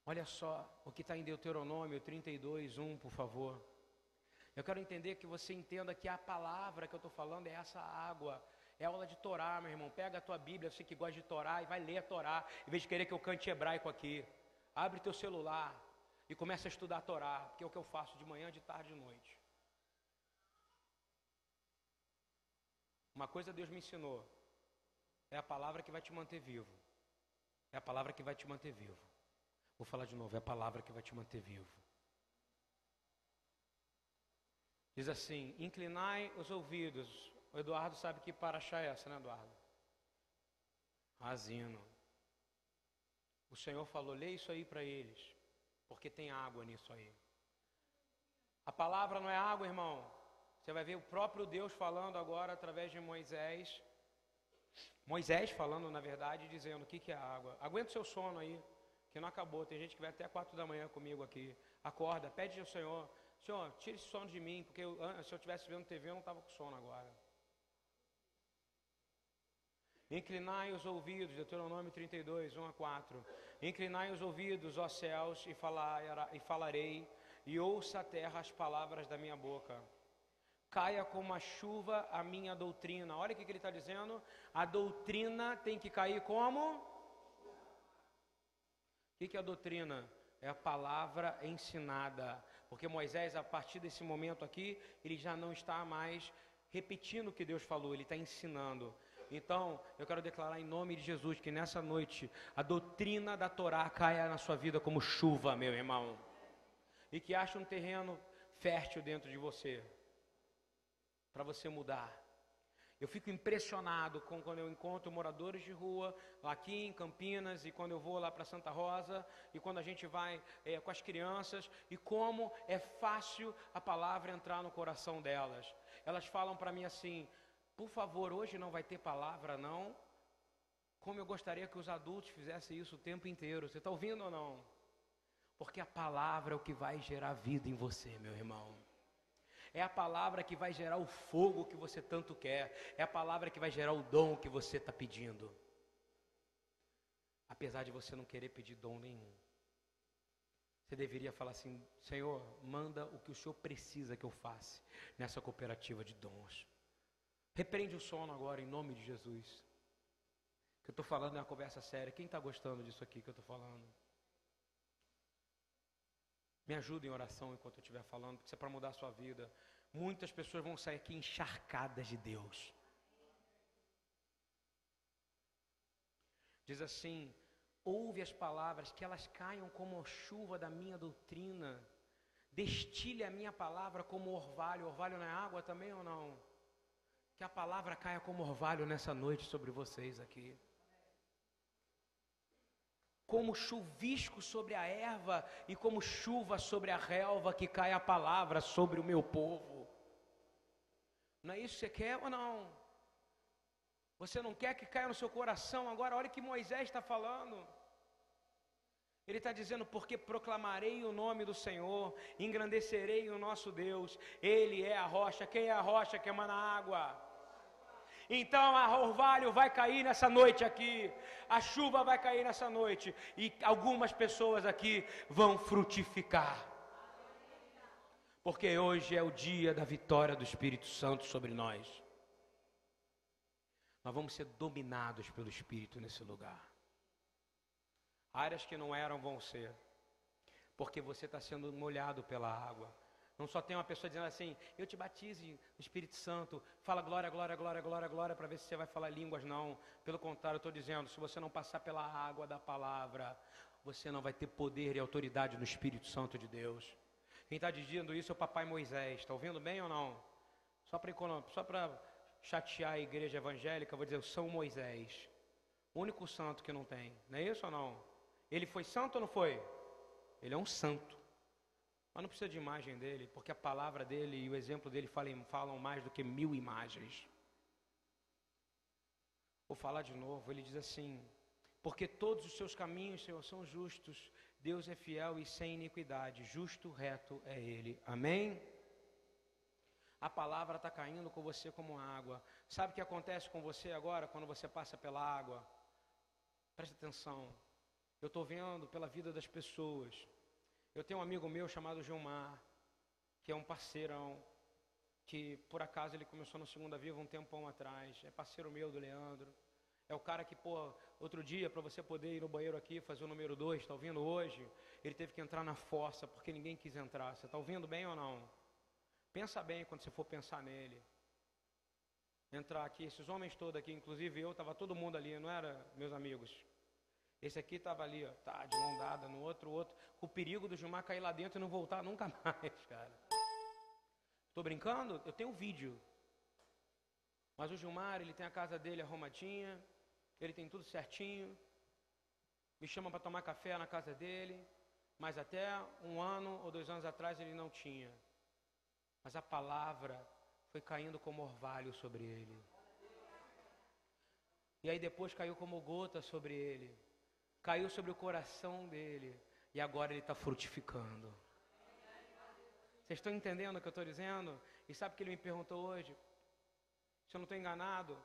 Olha só o que está em Deuteronômio 32, 1, por favor. Eu quero entender que você entenda que a palavra que eu estou falando é essa água. É aula de Torá, meu irmão. Pega a tua Bíblia, você que gosta de Torá, e vai ler a Torá, em vez de querer que eu cante hebraico aqui. Abre teu celular e começa a estudar a Torá, que é o que eu faço de manhã, de tarde e de noite. Uma coisa Deus me ensinou: é a palavra que vai te manter vivo. É a palavra que vai te manter vivo. Vou falar de novo: é a palavra que vai te manter vivo. Diz assim: inclinai os ouvidos. O Eduardo sabe que para achar é essa, né, Eduardo? Razino. O Senhor falou: lê isso aí para eles, porque tem água nisso aí. A palavra não é água, irmão. Você vai ver o próprio Deus falando agora através de Moisés. Moisés falando, na verdade, dizendo o que, que é água. Aguenta o seu sono aí, que não acabou. Tem gente que vai até quatro da manhã comigo aqui. Acorda, pede ao Senhor. Senhor, tire esse sono de mim, porque eu, se eu estivesse vendo TV, eu não estava com sono agora. Inclinai os ouvidos, Deuteronômio 32, 1 a 4. Inclinai os ouvidos, ó céus, e, falar, e falarei, e ouça a terra as palavras da minha boca caia como a chuva a minha doutrina. Olha o que, ele está dizendo. A doutrina tem que cair como? O que, que é a doutrina? É a palavra ensinada. Porque Moisés, a partir desse momento aqui, ele já não está mais repetindo o que Deus falou, ele está ensinando. Então, eu quero declarar em nome de Jesus que nessa noite a doutrina da Torá caia na sua vida como chuva, meu irmão. E que ache um terreno fértil dentro de você para você mudar. Eu fico impressionado com quando eu encontro moradores de rua aqui em Campinas e quando eu vou lá para Santa Rosa e quando a gente vai é, com as crianças e como é fácil a palavra entrar no coração delas. Elas falam para mim assim: por favor, hoje não vai ter palavra não. Como eu gostaria que os adultos fizessem isso o tempo inteiro. Você está ouvindo ou não? Porque a palavra é o que vai gerar vida em você, meu irmão. É a palavra que vai gerar o fogo que você tanto quer. É a palavra que vai gerar o dom que você está pedindo. Apesar de você não querer pedir dom nenhum. Você deveria falar assim: Senhor, manda o que o Senhor precisa que eu faça nessa cooperativa de dons. Repreende o sono agora, em nome de Jesus. Que eu estou falando é uma conversa séria. Quem está gostando disso aqui que eu estou falando? Me ajuda em oração enquanto eu estiver falando, porque isso é para mudar a sua vida. Muitas pessoas vão sair aqui encharcadas de Deus. Diz assim: ouve as palavras, que elas caiam como chuva da minha doutrina. Destile a minha palavra como orvalho. Orvalho é água também ou não? Que a palavra caia como orvalho nessa noite sobre vocês aqui como chuvisco sobre a erva e como chuva sobre a relva que cai a palavra sobre o meu povo. Não é isso que você quer ou não? Você não quer que caia no seu coração agora? Olha que Moisés está falando. Ele está dizendo: Porque proclamarei o nome do Senhor, engrandecerei o nosso Deus, Ele é a rocha. Quem é a rocha que emana água? Então a orvalho vai cair nessa noite aqui, a chuva vai cair nessa noite, e algumas pessoas aqui vão frutificar. Porque hoje é o dia da vitória do Espírito Santo sobre nós. Nós vamos ser dominados pelo Espírito nesse lugar. Áreas que não eram vão ser, porque você está sendo molhado pela água. Não só tem uma pessoa dizendo assim, eu te batize no Espírito Santo, fala glória, glória, glória, glória, glória, para ver se você vai falar línguas. Não. Pelo contrário, eu estou dizendo, se você não passar pela água da palavra, você não vai ter poder e autoridade no Espírito Santo de Deus. Quem está dizendo isso é o papai Moisés. Está ouvindo bem ou não? Só para chatear a igreja evangélica, vou dizer, São Moisés. O único santo que não tem. Não é isso ou não? Ele foi santo ou não foi? Ele é um santo. Mas não precisa de imagem dele, porque a palavra dele e o exemplo dele falam, falam mais do que mil imagens. Vou falar de novo, ele diz assim: Porque todos os seus caminhos, Senhor, são justos, Deus é fiel e sem iniquidade, justo, reto é Ele. Amém? A palavra está caindo com você como água. Sabe o que acontece com você agora quando você passa pela água? Preste atenção. Eu estou vendo pela vida das pessoas. Eu tenho um amigo meu chamado Gilmar, que é um parceirão, que por acaso ele começou no Segunda Viva um tempão atrás. É parceiro meu do Leandro. É o cara que, pô, outro dia, para você poder ir no banheiro aqui, fazer o número 2, está ouvindo hoje? Ele teve que entrar na fossa porque ninguém quis entrar. Você está ouvindo bem ou não? Pensa bem quando você for pensar nele. Entrar aqui, esses homens todos aqui, inclusive eu, estava todo mundo ali, não era meus amigos. Esse aqui estava ali, ó, tá, de mão dada, no outro, outro, com o perigo do Gilmar cair lá dentro e não voltar nunca mais, cara. Estou brincando? Eu tenho um vídeo. Mas o Gilmar, ele tem a casa dele arrumadinha, ele tem tudo certinho. Me chama para tomar café na casa dele, mas até um ano ou dois anos atrás ele não tinha. Mas a palavra foi caindo como orvalho sobre ele. E aí depois caiu como gota sobre ele. Caiu sobre o coração dele. E agora ele está frutificando. Vocês estão entendendo o que eu estou dizendo? E sabe o que ele me perguntou hoje? Se eu não estou enganado,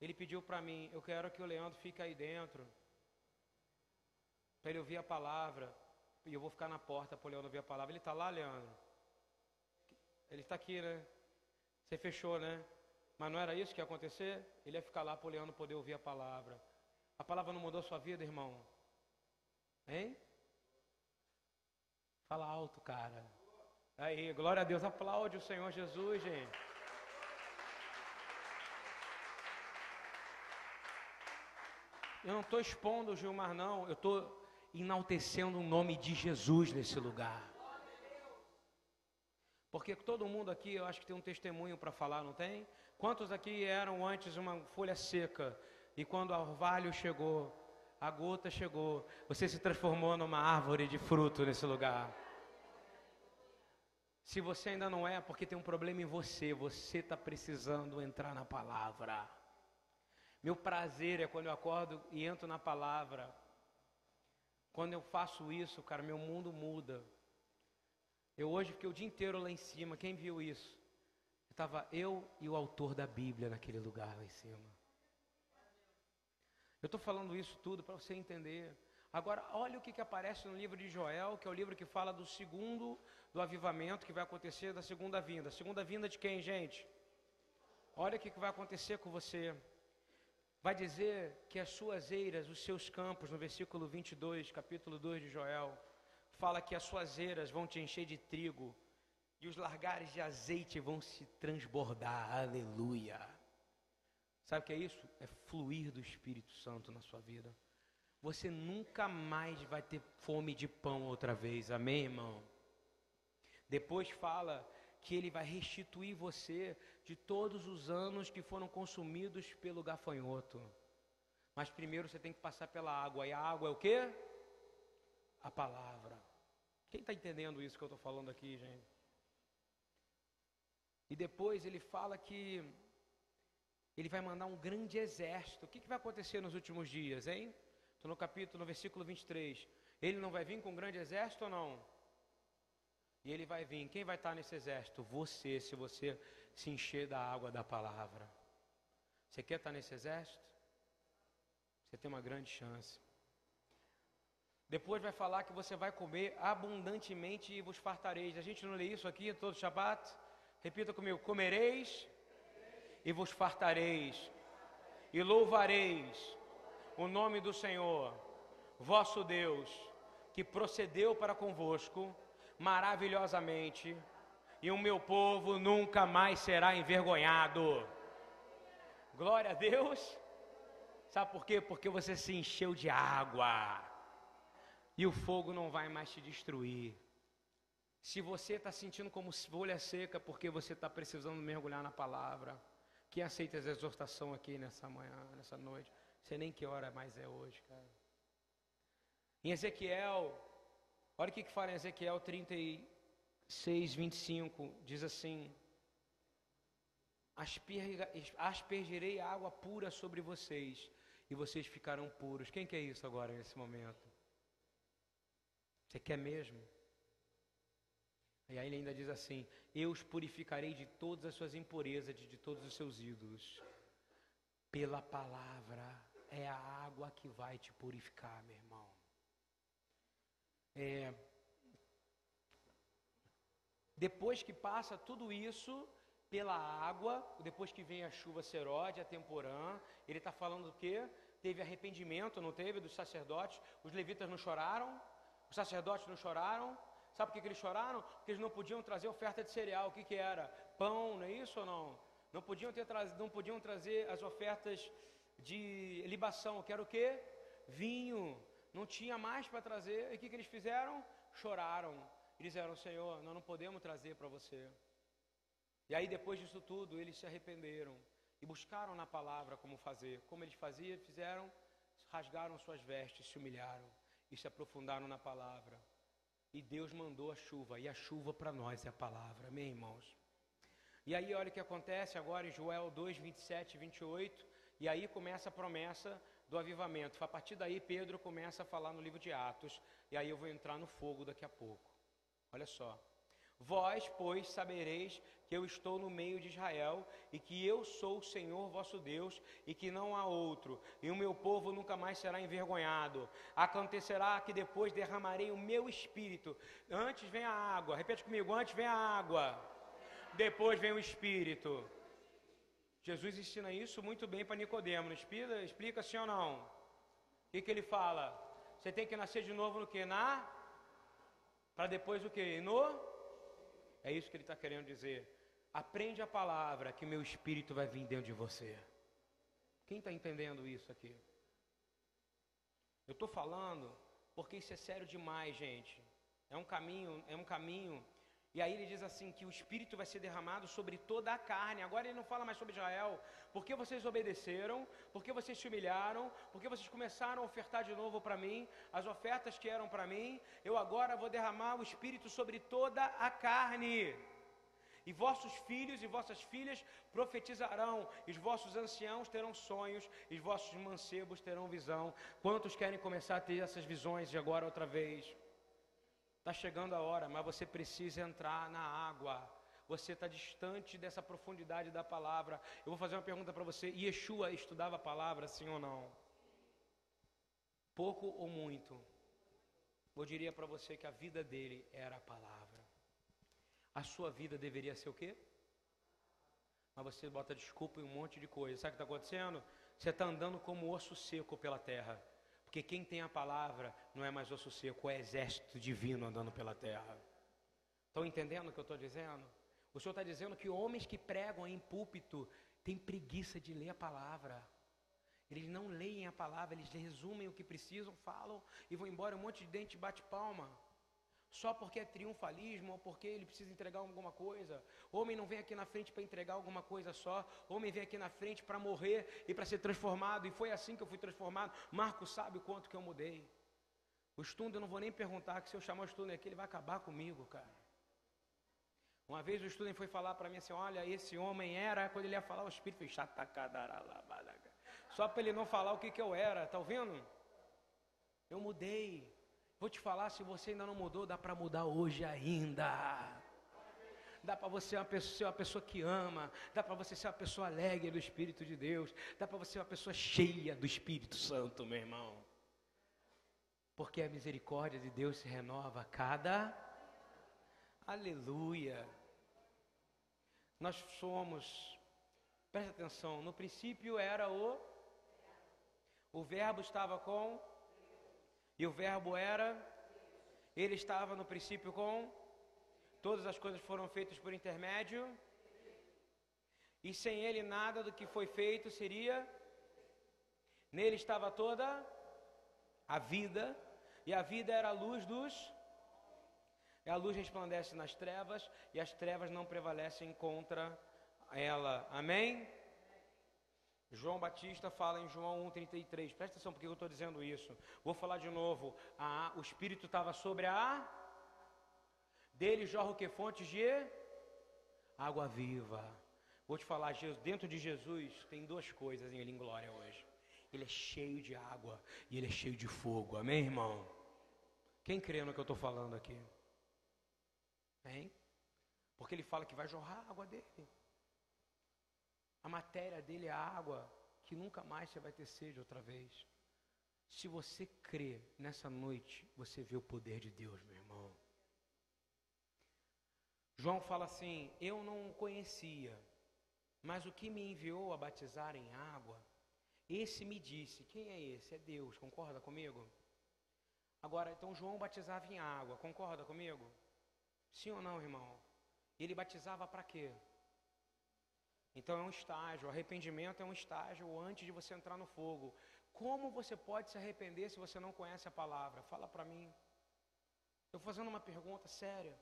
ele pediu para mim: Eu quero que o Leandro fique aí dentro. Para ele ouvir a palavra. E eu vou ficar na porta para o Leandro ouvir a palavra. Ele está lá, Leandro? Ele está aqui, né? Você fechou, né? Mas não era isso que ia acontecer? Ele ia ficar lá para o Leandro poder ouvir a palavra. A palavra não mudou a sua vida, irmão? Hein? Fala alto, cara. Aí, glória a Deus. Aplaude o Senhor Jesus, gente. Eu não estou expondo o Gilmar, não. Eu estou enaltecendo o nome de Jesus nesse lugar. Porque todo mundo aqui, eu acho que tem um testemunho para falar, não tem? Quantos aqui eram antes uma folha seca e quando o orvalho chegou, a gota chegou, você se transformou numa árvore de fruto nesse lugar? Se você ainda não é, porque tem um problema em você, você está precisando entrar na palavra. Meu prazer é quando eu acordo e entro na palavra. Quando eu faço isso, cara, meu mundo muda. Eu hoje fiquei o dia inteiro lá em cima. Quem viu isso? Estava eu e o autor da Bíblia naquele lugar lá em cima. Eu estou falando isso tudo para você entender. Agora, olha o que, que aparece no livro de Joel, que é o livro que fala do segundo, do avivamento que vai acontecer da segunda vinda. Segunda vinda de quem, gente? Olha o que, que vai acontecer com você. Vai dizer que as suas eiras, os seus campos, no versículo 22, capítulo 2 de Joel, fala que as suas eiras vão te encher de trigo e os largares de azeite vão se transbordar. Aleluia. Sabe o que é isso? É fluir do Espírito Santo na sua vida. Você nunca mais vai ter fome de pão outra vez. Amém, irmão? Depois fala que ele vai restituir você de todos os anos que foram consumidos pelo gafanhoto. Mas primeiro você tem que passar pela água. E a água é o quê? A palavra. Quem está entendendo isso que eu estou falando aqui, gente? E depois ele fala que ele vai mandar um grande exército. O que, que vai acontecer nos últimos dias, hein? Estou no capítulo, no versículo 23. Ele não vai vir com um grande exército ou não? E ele vai vir. Quem vai estar nesse exército? Você, se você se encher da água da palavra. Você quer estar nesse exército? Você tem uma grande chance. Depois vai falar que você vai comer abundantemente e vos fartareis. A gente não lê isso aqui todo Shabat? Repita comigo: comereis e vos fartareis, e louvareis o nome do Senhor, vosso Deus, que procedeu para convosco maravilhosamente, e o meu povo nunca mais será envergonhado. Glória a Deus. Sabe por quê? Porque você se encheu de água e o fogo não vai mais te destruir. Se você está sentindo como folha seca porque você está precisando mergulhar na palavra, quem aceita essa exortação aqui nessa manhã, nessa noite? Sei nem que hora mais é hoje, cara. Em Ezequiel, olha o que, que fala em Ezequiel 36, 25, diz assim: Aspergirei água pura sobre vocês, e vocês ficarão puros. Quem quer isso agora nesse momento? Você quer mesmo? E aí ele ainda diz assim: Eu os purificarei de todas as suas impurezas, de todos os seus ídolos. Pela palavra, é a água que vai te purificar, meu irmão. É, depois que passa tudo isso pela água, depois que vem a chuva serode, a temporã, ele está falando do quê? Teve arrependimento, não teve, dos sacerdotes. Os levitas não choraram, os sacerdotes não choraram. Sabe por que, eles choraram? Porque eles não podiam trazer oferta de cereal. O que, que era? Pão, não é isso ou não? Não podiam, ter não podiam trazer as ofertas de libação, que era o quê? Vinho. Não tinha mais para trazer. E o que, que eles fizeram? Choraram. E disseram, Senhor, nós não podemos trazer para você. E aí, depois disso tudo, eles se arrependeram e buscaram na palavra como fazer. Como eles faziam, fizeram, rasgaram suas vestes, se humilharam e se aprofundaram na palavra. E Deus mandou a chuva, e a chuva para nós é a palavra, amém, irmãos? E aí, olha o que acontece agora em Joel 2, 27 e 28, e aí começa a promessa do avivamento. A partir daí, Pedro começa a falar no livro de Atos, e aí eu vou entrar no fogo daqui a pouco. Olha só. Vós, pois, sabereis que eu estou no meio de Israel e que eu sou o Senhor vosso Deus e que não há outro, e o meu povo nunca mais será envergonhado. Acontecerá que depois derramarei o meu espírito. Antes vem a água, repete comigo: antes vem a água, depois vem o espírito. Jesus ensina isso muito bem para Nicodemo. Explica, explica sim ou não? O que, que ele fala? Você tem que nascer de novo no que? Na? Para depois o que? No? É isso que ele está querendo dizer. Aprende a palavra que meu espírito vai vir dentro de você. Quem está entendendo isso aqui? Eu estou falando porque isso é sério demais, gente. É um caminho, é um caminho e aí ele diz assim que o Espírito vai ser derramado sobre toda a carne. Agora ele não fala mais sobre Israel. Porque vocês obedeceram, porque vocês se humilharam, porque vocês começaram a ofertar de novo para mim, as ofertas que eram para mim, eu agora vou derramar o Espírito sobre toda a carne. E vossos filhos e vossas filhas profetizarão, e os vossos anciãos terão sonhos, e os vossos mancebos terão visão. Quantos querem começar a ter essas visões de agora outra vez? Está chegando a hora, mas você precisa entrar na água. Você está distante dessa profundidade da palavra. Eu vou fazer uma pergunta para você: Yeshua estudava a palavra, sim ou não? Pouco ou muito? Eu diria para você que a vida dele era a palavra. A sua vida deveria ser o quê? Mas você bota desculpa em um monte de coisa. Sabe o que está acontecendo? Você está andando como osso seco pela terra. Porque quem tem a palavra não é mais osso seco, é exército divino andando pela terra. Estão entendendo o que eu estou dizendo? O Senhor está dizendo que homens que pregam em púlpito têm preguiça de ler a palavra. Eles não leem a palavra, eles resumem o que precisam, falam e vão embora. Um monte de dente bate palma só porque é triunfalismo ou porque ele precisa entregar alguma coisa. Homem não vem aqui na frente para entregar alguma coisa só. Homem vem aqui na frente para morrer e para ser transformado. E foi assim que eu fui transformado. Marcos sabe o quanto que eu mudei. O estudo eu não vou nem perguntar, que se eu chamar o estudo aqui, ele vai acabar comigo, cara. Uma vez o estudo foi falar para mim assim: olha, esse homem era, quando ele ia falar, o espírito fez Só para ele não falar o que, que eu era, tá ouvindo? Eu mudei. Vou te falar, se você ainda não mudou, dá para mudar hoje ainda. Dá para você ser uma, pessoa, ser uma pessoa que ama, dá para você ser uma pessoa alegre do Espírito de Deus, dá para você ser uma pessoa cheia do Espírito Santo, meu irmão. Porque a misericórdia de Deus se renova a cada. Aleluia. Nós somos, presta atenção, no princípio era o. O Verbo estava com e o Verbo era, ele estava no princípio com, todas as coisas foram feitas por intermédio, e sem ele nada do que foi feito seria, nele estava toda a vida, e a vida era a luz dos, a luz resplandece nas trevas, e as trevas não prevalecem contra ela. Amém? João Batista fala em João 1,33. Presta atenção porque eu estou dizendo isso. Vou falar de novo. Ah, o Espírito estava sobre a. Dele jorra o que? Fontes de água viva. Vou te falar, dentro de Jesus tem duas coisas em Ele em glória hoje. Ele é cheio de água e ele é cheio de fogo. Amém, irmão? Quem crê no que eu estou falando aqui? Hein? Porque ele fala que vai jorrar a água dele. A matéria dele é a água que nunca mais você vai ter sede outra vez. Se você crê nessa noite, você vê o poder de Deus, meu irmão. João fala assim: Eu não o conhecia, mas o que me enviou a batizar em água, esse me disse. Quem é esse? É Deus, concorda comigo? Agora, então João batizava em água, concorda comigo? Sim ou não, irmão? Ele batizava para quê? Então é um estágio, o arrependimento é um estágio antes de você entrar no fogo. Como você pode se arrepender se você não conhece a palavra? Fala para mim. Estou fazendo uma pergunta séria.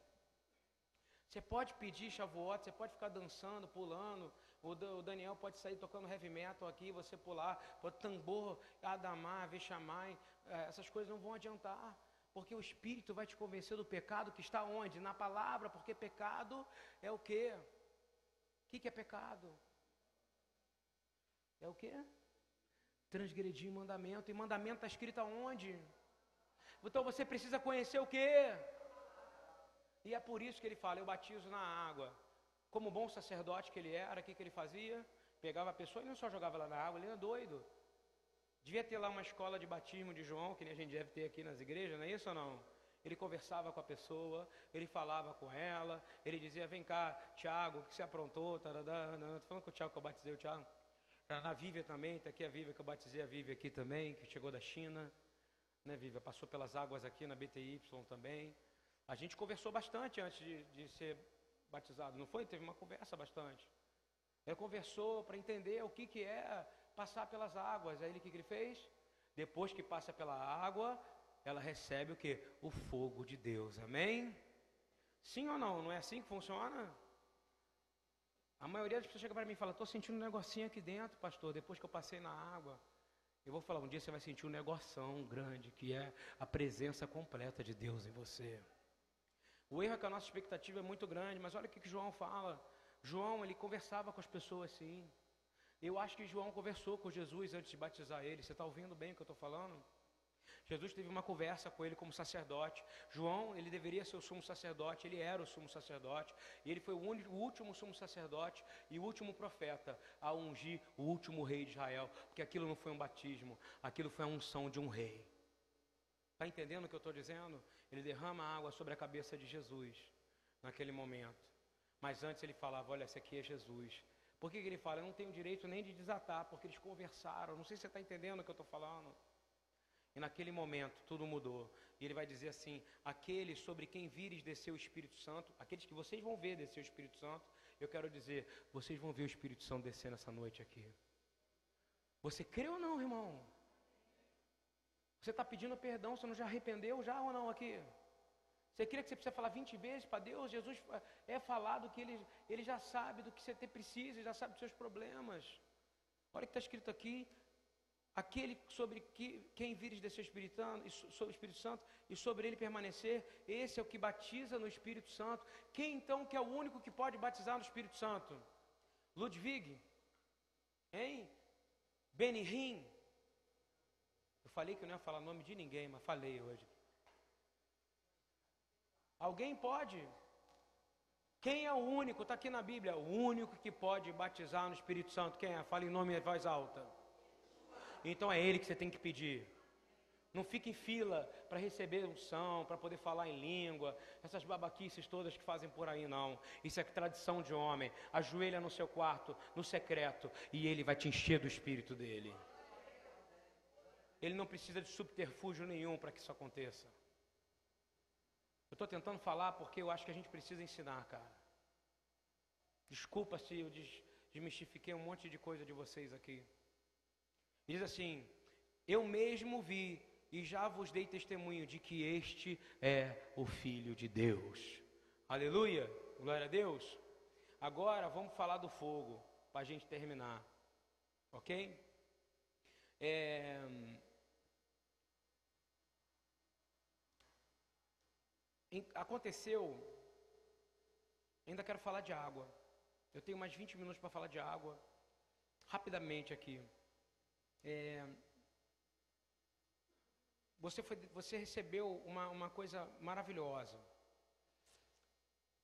Você pode pedir chavote, você pode ficar dançando, pulando. O Daniel pode sair tocando heavy metal aqui, você pular, pode tambor, adamar, vexamai. É, essas coisas não vão adiantar. Porque o Espírito vai te convencer do pecado que está onde? Na palavra, porque pecado é o quê? O que, que é pecado? É o quê? Transgredir mandamento. E mandamento está escrito aonde? Então você precisa conhecer o quê? E é por isso que ele fala: eu batizo na água. Como bom sacerdote que ele era, o que, que ele fazia? Pegava a pessoa e não só jogava lá na água, ele era doido. Devia ter lá uma escola de batismo de João, que nem a gente deve ter aqui nas igrejas, não é isso ou não? Ele conversava com a pessoa, ele falava com ela, ele dizia: Vem cá, Tiago, o que você aprontou? Estou falando com o Tiago que eu batizei o Tiago. Na Vívia também, está aqui a Vívia que eu batizei a Vívia aqui também, que chegou da China. Né, Vívia? Passou pelas águas aqui na BTY também. A gente conversou bastante antes de, de ser batizado, não foi? Teve uma conversa bastante. Ele conversou para entender o que, que é passar pelas águas. Aí ele o que, que ele fez? Depois que passa pela água, ela recebe o que? O fogo de Deus. Amém? Sim ou não? Não é assim que funciona? A maioria das pessoas chega para mim e fala: Estou sentindo um negocinho aqui dentro, pastor, depois que eu passei na água. Eu vou falar: Um dia você vai sentir um negoção grande, que é a presença completa de Deus em você. O erro é que a nossa expectativa é muito grande, mas olha o que, que João fala. João, ele conversava com as pessoas assim. Eu acho que João conversou com Jesus antes de batizar ele. Você está ouvindo bem o que eu estou falando? Jesus teve uma conversa com ele como sacerdote. João, ele deveria ser o sumo sacerdote, ele era o sumo sacerdote. E ele foi o, único, o último sumo sacerdote e o último profeta a ungir o último rei de Israel. Porque aquilo não foi um batismo, aquilo foi a unção de um rei. Está entendendo o que eu estou dizendo? Ele derrama água sobre a cabeça de Jesus naquele momento. Mas antes ele falava: Olha, esse aqui é Jesus. Por que, que ele fala? Eu não tenho direito nem de desatar, porque eles conversaram. Não sei se você está entendendo o que eu estou falando. E naquele momento tudo mudou. E ele vai dizer assim: aqueles sobre quem vires descer o Espírito Santo, aqueles que vocês vão ver descer o Espírito Santo, eu quero dizer, vocês vão ver o Espírito Santo descer nessa noite aqui. Você crê ou não, irmão? Você está pedindo perdão, você não já arrependeu já ou não aqui? Você crê que você precisa falar 20 vezes para Deus? Jesus é falado que ele, ele já sabe do que você precisa, já sabe dos seus problemas. Olha o que está escrito aqui, aquele sobre que, quem vires desse Espírito, sobre o Espírito Santo e sobre ele permanecer, esse é o que batiza no Espírito Santo. Quem então que é o único que pode batizar no Espírito Santo? Ludwig? Hein? Benihim? Eu falei que eu não ia falar nome de ninguém, mas falei hoje. Alguém pode? Quem é o único? Está aqui na Bíblia. O único que pode batizar no Espírito Santo. Quem é? Fala em nome em voz alta. Então é ele que você tem que pedir. Não fique em fila para receber unção, para poder falar em língua, essas babaquices todas que fazem por aí, não. Isso é tradição de homem. Ajoelha no seu quarto, no secreto, e ele vai te encher do espírito dele. Ele não precisa de subterfúgio nenhum para que isso aconteça. Eu estou tentando falar porque eu acho que a gente precisa ensinar, cara. Desculpa se eu desmistifiquei um monte de coisa de vocês aqui. Diz assim: Eu mesmo vi e já vos dei testemunho de que este é o Filho de Deus. Aleluia, glória a Deus. Agora vamos falar do fogo, para a gente terminar, ok? É... Aconteceu, ainda quero falar de água. Eu tenho mais 20 minutos para falar de água, rapidamente aqui. É, você, foi, você recebeu uma, uma coisa maravilhosa,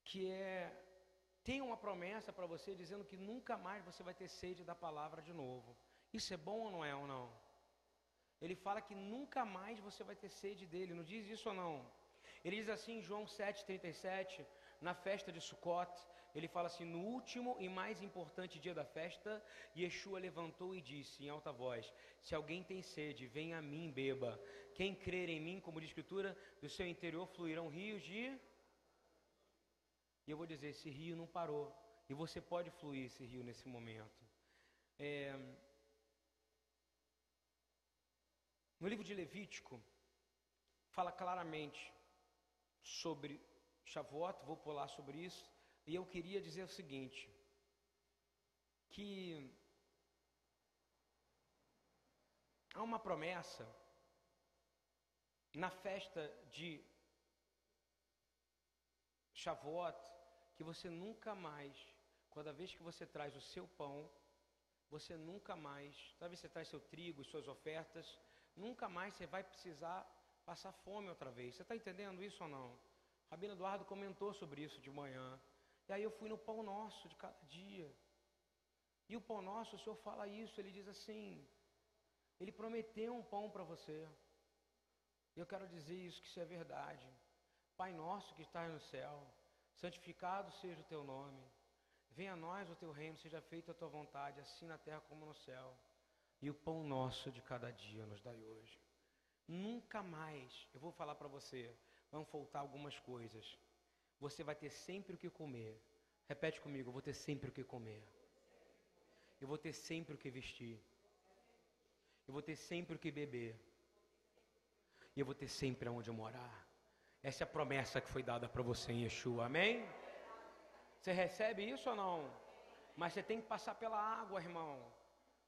que é tem uma promessa para você dizendo que nunca mais você vai ter sede da palavra de novo. Isso é bom ou não é ou não? Ele fala que nunca mais você vai ter sede dele, não diz isso ou não? Ele diz assim em João 7,37, na festa de Sukkot, ele fala assim: No último e mais importante dia da festa, Yeshua levantou e disse em alta voz: Se alguém tem sede, venha a mim, beba. Quem crer em mim, como diz a Escritura, do seu interior fluirão rios de. E eu vou dizer: esse rio não parou. E você pode fluir esse rio nesse momento. É... No livro de Levítico, fala claramente sobre Shavuot, vou pular sobre isso. E eu queria dizer o seguinte: que há uma promessa na festa de Shavuot que você nunca mais, cada vez que você traz o seu pão, você nunca mais, talvez você traz seu trigo, suas ofertas, nunca mais você vai precisar passar fome outra vez. Você está entendendo isso ou não? Rabino Eduardo comentou sobre isso de manhã. E aí eu fui no pão nosso de cada dia. E o pão nosso, o Senhor fala isso, ele diz assim: Ele prometeu um pão para você. E eu quero dizer isso, que isso é verdade. Pai nosso que estás no céu, santificado seja o teu nome. Venha a nós o teu reino, seja feita a tua vontade, assim na terra como no céu. E o pão nosso de cada dia nos dai hoje. Nunca mais, eu vou falar para você, vão faltar algumas coisas você vai ter sempre o que comer. Repete comigo, eu vou ter sempre o que comer. Eu vou ter sempre o que vestir. Eu vou ter sempre o que beber. E eu vou ter sempre aonde morar. Essa é a promessa que foi dada para você em Yeshua. Amém? Você recebe isso ou não? Mas você tem que passar pela água, irmão.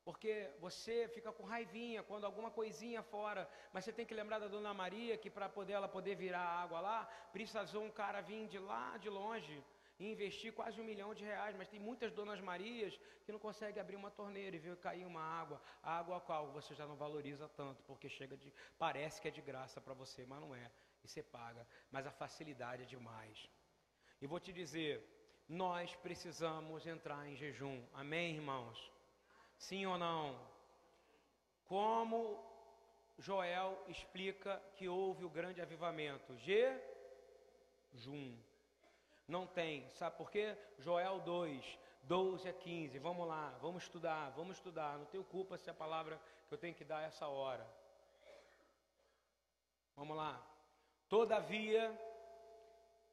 Porque você fica com raivinha quando alguma coisinha fora, mas você tem que lembrar da Dona Maria que para poder ela poder virar água lá, precisou um cara vir de lá de longe e investir quase um milhão de reais. Mas tem muitas Donas Marias que não conseguem abrir uma torneira e ver cair uma água, a água a qual você já não valoriza tanto, porque chega de parece que é de graça para você, mas não é. E você paga, mas a facilidade é demais. E vou te dizer, nós precisamos entrar em jejum. Amém, irmãos? Sim ou não? Como Joel explica que houve o grande avivamento? Jejum. Não tem. Sabe por quê? Joel 2, 12 a 15. Vamos lá, vamos estudar, vamos estudar. Não tenho culpa se é a palavra que eu tenho que dar essa hora. Vamos lá. Todavia,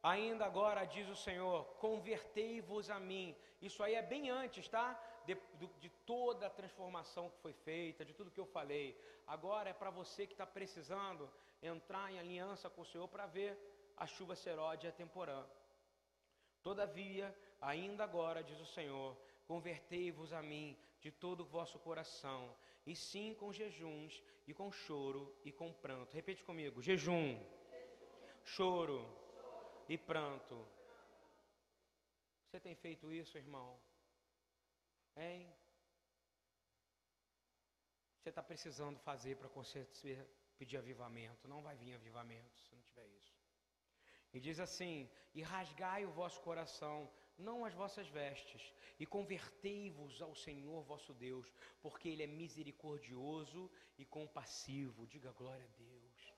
ainda agora diz o Senhor: convertei-vos a mim. Isso aí é bem antes, tá? De, de, toda a transformação que foi feita, de tudo que eu falei. Agora é para você que está precisando entrar em aliança com o Senhor para ver a chuva seródia temporã. Todavia, ainda agora, diz o Senhor, convertei-vos a mim de todo o vosso coração, e sim com jejuns, e com choro, e com pranto. Repete comigo: jejum, choro e pranto. Você tem feito isso, irmão? Hein? Você está precisando fazer para você pedir avivamento. Não vai vir avivamento se não tiver isso. E diz assim: E rasgai o vosso coração, não as vossas vestes, e convertei-vos ao Senhor vosso Deus, porque Ele é misericordioso e compassivo. Diga glória a Deus.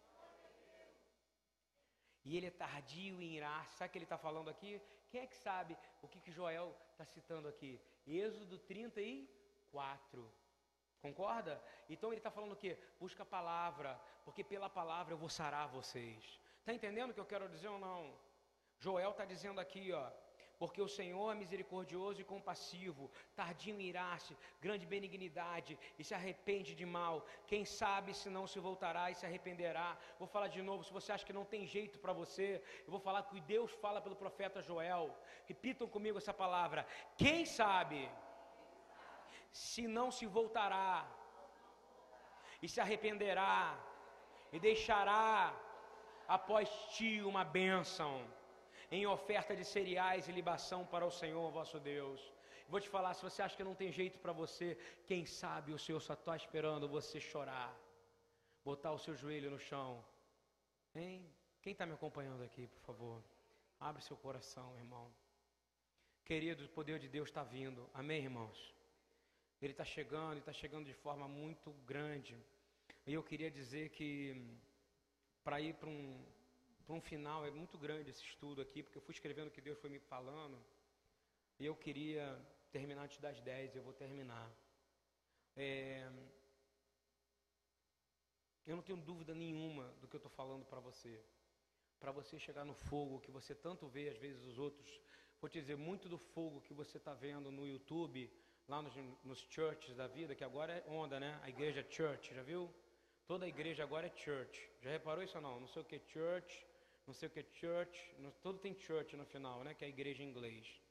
E ele é tardio em irar. Sabe o que ele está falando aqui? Quem é que sabe o que, que Joel está citando aqui? Êxodo 34. Concorda? Então ele está falando o quê? Busca a palavra, porque pela palavra eu vou sarar vocês. Está entendendo o que eu quero dizer ou não? Joel está dizendo aqui, ó porque o Senhor é misericordioso e compassivo, tardio em irar-se, grande benignidade e se arrepende de mal. Quem sabe se não se voltará e se arrependerá. Vou falar de novo, se você acha que não tem jeito para você, eu vou falar que Deus fala pelo profeta Joel. Repitam comigo essa palavra. Quem sabe se não se voltará e se arrependerá e deixará após ti uma bênção em oferta de cereais e libação para o Senhor vosso Deus. Vou te falar, se você acha que não tem jeito para você, quem sabe o Senhor só está esperando você chorar, botar o seu joelho no chão. Hein? Quem está me acompanhando aqui, por favor? Abre seu coração, irmão. Querido, o poder de Deus está vindo. Amém, irmãos? Ele está chegando e está chegando de forma muito grande. E eu queria dizer que para ir para um, para um final é muito grande esse estudo aqui, porque eu fui escrevendo o que Deus foi me falando. E eu queria terminar antes das 10, eu vou terminar. É, eu não tenho dúvida nenhuma do que eu estou falando para você. Para você chegar no fogo que você tanto vê, às vezes, os outros. Vou te dizer, muito do fogo que você está vendo no YouTube, lá nos, nos churches da vida, que agora é onda, né? A igreja church, já viu? Toda a igreja agora é church. Já reparou isso ou não? Não sei o que é church, não sei o que é church, não, tudo tem church no final, né? Que é a igreja em inglês.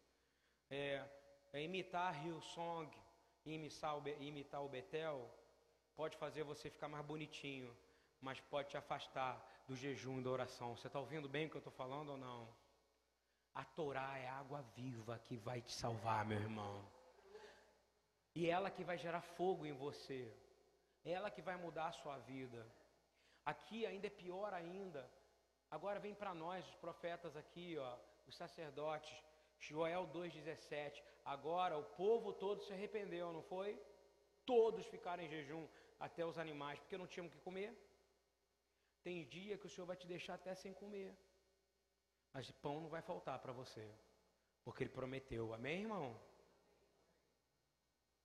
É, é imitar Hillsong, imitar o, imitar o Betel, pode fazer você ficar mais bonitinho, mas pode te afastar do jejum e da oração. Você está ouvindo bem o que eu estou falando ou não? A Torá é a água viva que vai te salvar, meu irmão. E ela que vai gerar fogo em você. Ela que vai mudar a sua vida. Aqui ainda é pior ainda. Agora vem para nós, os profetas aqui, ó, os sacerdotes. Joel 2,17. Agora o povo todo se arrependeu, não foi? Todos ficaram em jejum até os animais, porque não tinham o que comer. Tem dia que o Senhor vai te deixar até sem comer. Mas pão não vai faltar para você. Porque Ele prometeu. Amém, irmão?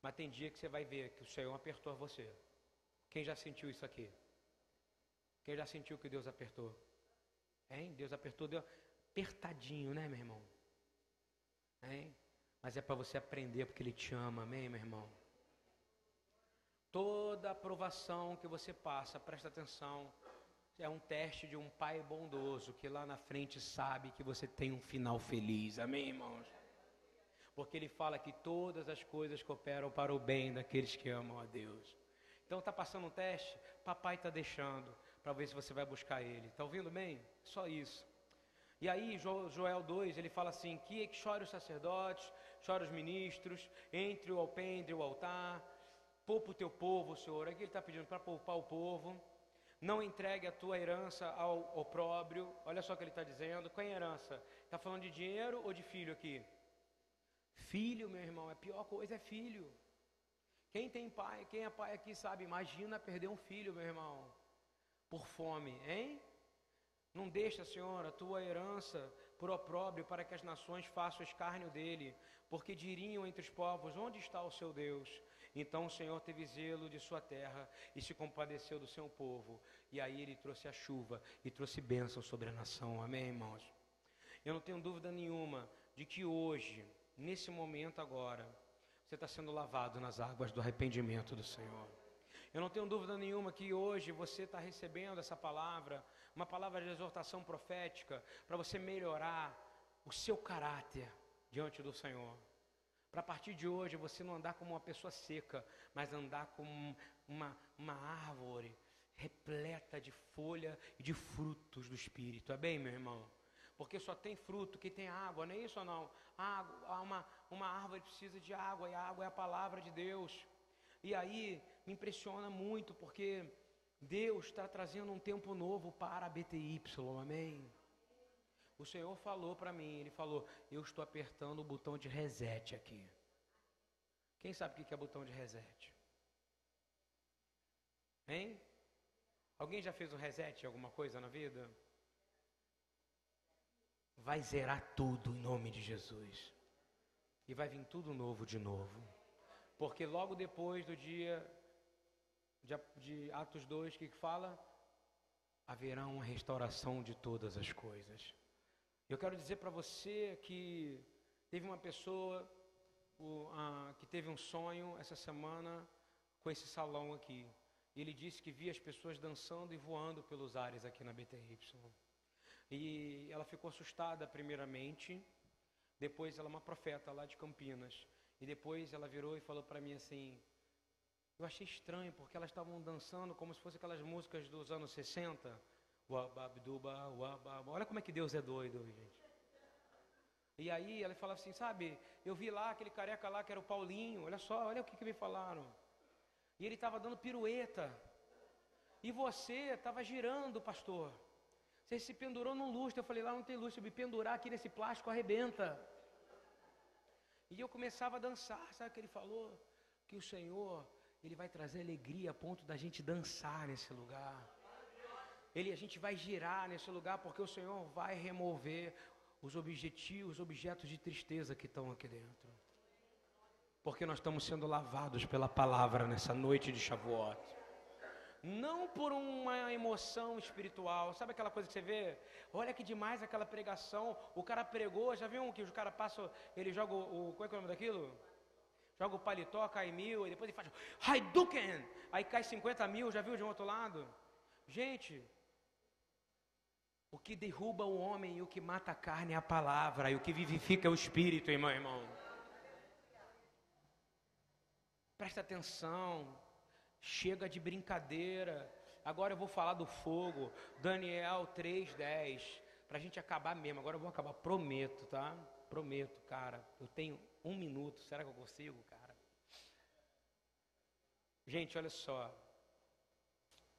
Mas tem dia que você vai ver que o Senhor apertou você. Quem já sentiu isso aqui? Quem já sentiu que Deus apertou? Hein? Deus apertou, deu apertadinho, né, meu irmão? Hein? Mas é para você aprender porque Ele te ama, amém, meu irmão? Toda aprovação que você passa, presta atenção, é um teste de um pai bondoso que lá na frente sabe que você tem um final feliz. Amém, irmãos? Porque ele fala que todas as coisas cooperam para o bem daqueles que amam a Deus. Então está passando um teste, papai está deixando para ver se você vai buscar ele. Está ouvindo bem? Só isso. E aí, Joel 2, ele fala assim: que, chore os sacerdotes, chore os ministros, entre o alpendre e o altar, poupa o teu povo, Senhor. Aqui ele está pedindo para poupar o povo. Não entregue a tua herança ao opróbrio. Olha só o que ele está dizendo. Qual é a herança? Está falando de dinheiro ou de filho aqui? Filho, meu irmão, a pior coisa é filho. Quem tem pai, quem é pai aqui sabe, imagina perder um filho, meu irmão, por fome, hein? Não deixa, Senhor, a tua herança por opróbrio para que as nações façam escárnio dele, porque diriam entre os povos: onde está o seu Deus? Então o Senhor teve zelo de sua terra e se compadeceu do seu povo. E aí ele trouxe a chuva e trouxe bênção sobre a nação. Amém, irmãos? Eu não tenho dúvida nenhuma de que hoje, nesse momento agora, você está sendo lavado nas águas do arrependimento do Senhor. Eu não tenho dúvida nenhuma que hoje você está recebendo essa palavra, uma palavra de exortação profética, para você melhorar o seu caráter diante do Senhor. Para a partir de hoje você não andar como uma pessoa seca, mas andar como uma, uma árvore repleta de folha e de frutos do Espírito. É bem, meu irmão? Porque só tem fruto que tem água, não é isso ou não? Água, uma, uma árvore precisa de água e a água é a palavra de Deus. E aí me impressiona muito porque Deus está trazendo um tempo novo para a BTY, amém? O Senhor falou para mim, Ele falou: Eu estou apertando o botão de reset aqui. Quem sabe o que é botão de reset? Hein? Alguém já fez um reset alguma coisa na vida? Vai zerar tudo em nome de Jesus. E vai vir tudo novo de novo. Porque logo depois do dia de, de Atos 2, o que, fala? Haverá uma restauração de todas as coisas. Eu quero dizer para você que teve uma pessoa o, a, que teve um sonho essa semana com esse salão aqui. Ele disse que via as pessoas dançando e voando pelos ares aqui na BTY. E ela ficou assustada primeiramente, depois ela é uma profeta lá de Campinas. E depois ela virou e falou para mim assim: Eu achei estranho porque elas estavam dançando como se fossem aquelas músicas dos anos 60 Olha como é que Deus é doido, gente. E aí ela fala assim, sabe, eu vi lá aquele careca lá que era o Paulinho, olha só, olha o que, que me falaram. E ele estava dando pirueta. E você estava girando, pastor. Você se pendurou num lustre. Eu falei, lá não tem lustre, eu me pendurar aqui nesse plástico arrebenta. E eu começava a dançar, sabe o que ele falou? Que o Senhor, ele vai trazer alegria a ponto da gente dançar nesse lugar. Ele, a gente vai girar nesse lugar porque o Senhor vai remover os objetivos, os objetos de tristeza que estão aqui dentro. Porque nós estamos sendo lavados pela palavra nessa noite de Shavuot. Não por uma emoção espiritual. Sabe aquela coisa que você vê? Olha que demais aquela pregação. O cara pregou, já viu que o cara passa, ele joga o. Qual é, é o nome daquilo? Joga o paletó, cai mil, e depois ele faz Haiduken! Aí cai 50 mil, já viu de um outro lado? Gente, o que derruba o homem e o que mata a carne é a palavra, e o que vivifica é o espírito, irmão, irmão. Presta atenção, chega de brincadeira. Agora eu vou falar do fogo, Daniel 3:10, para a gente acabar mesmo. Agora eu vou acabar, prometo, tá? Prometo, cara. Eu tenho um minuto, será que eu consigo, cara? Gente, olha só.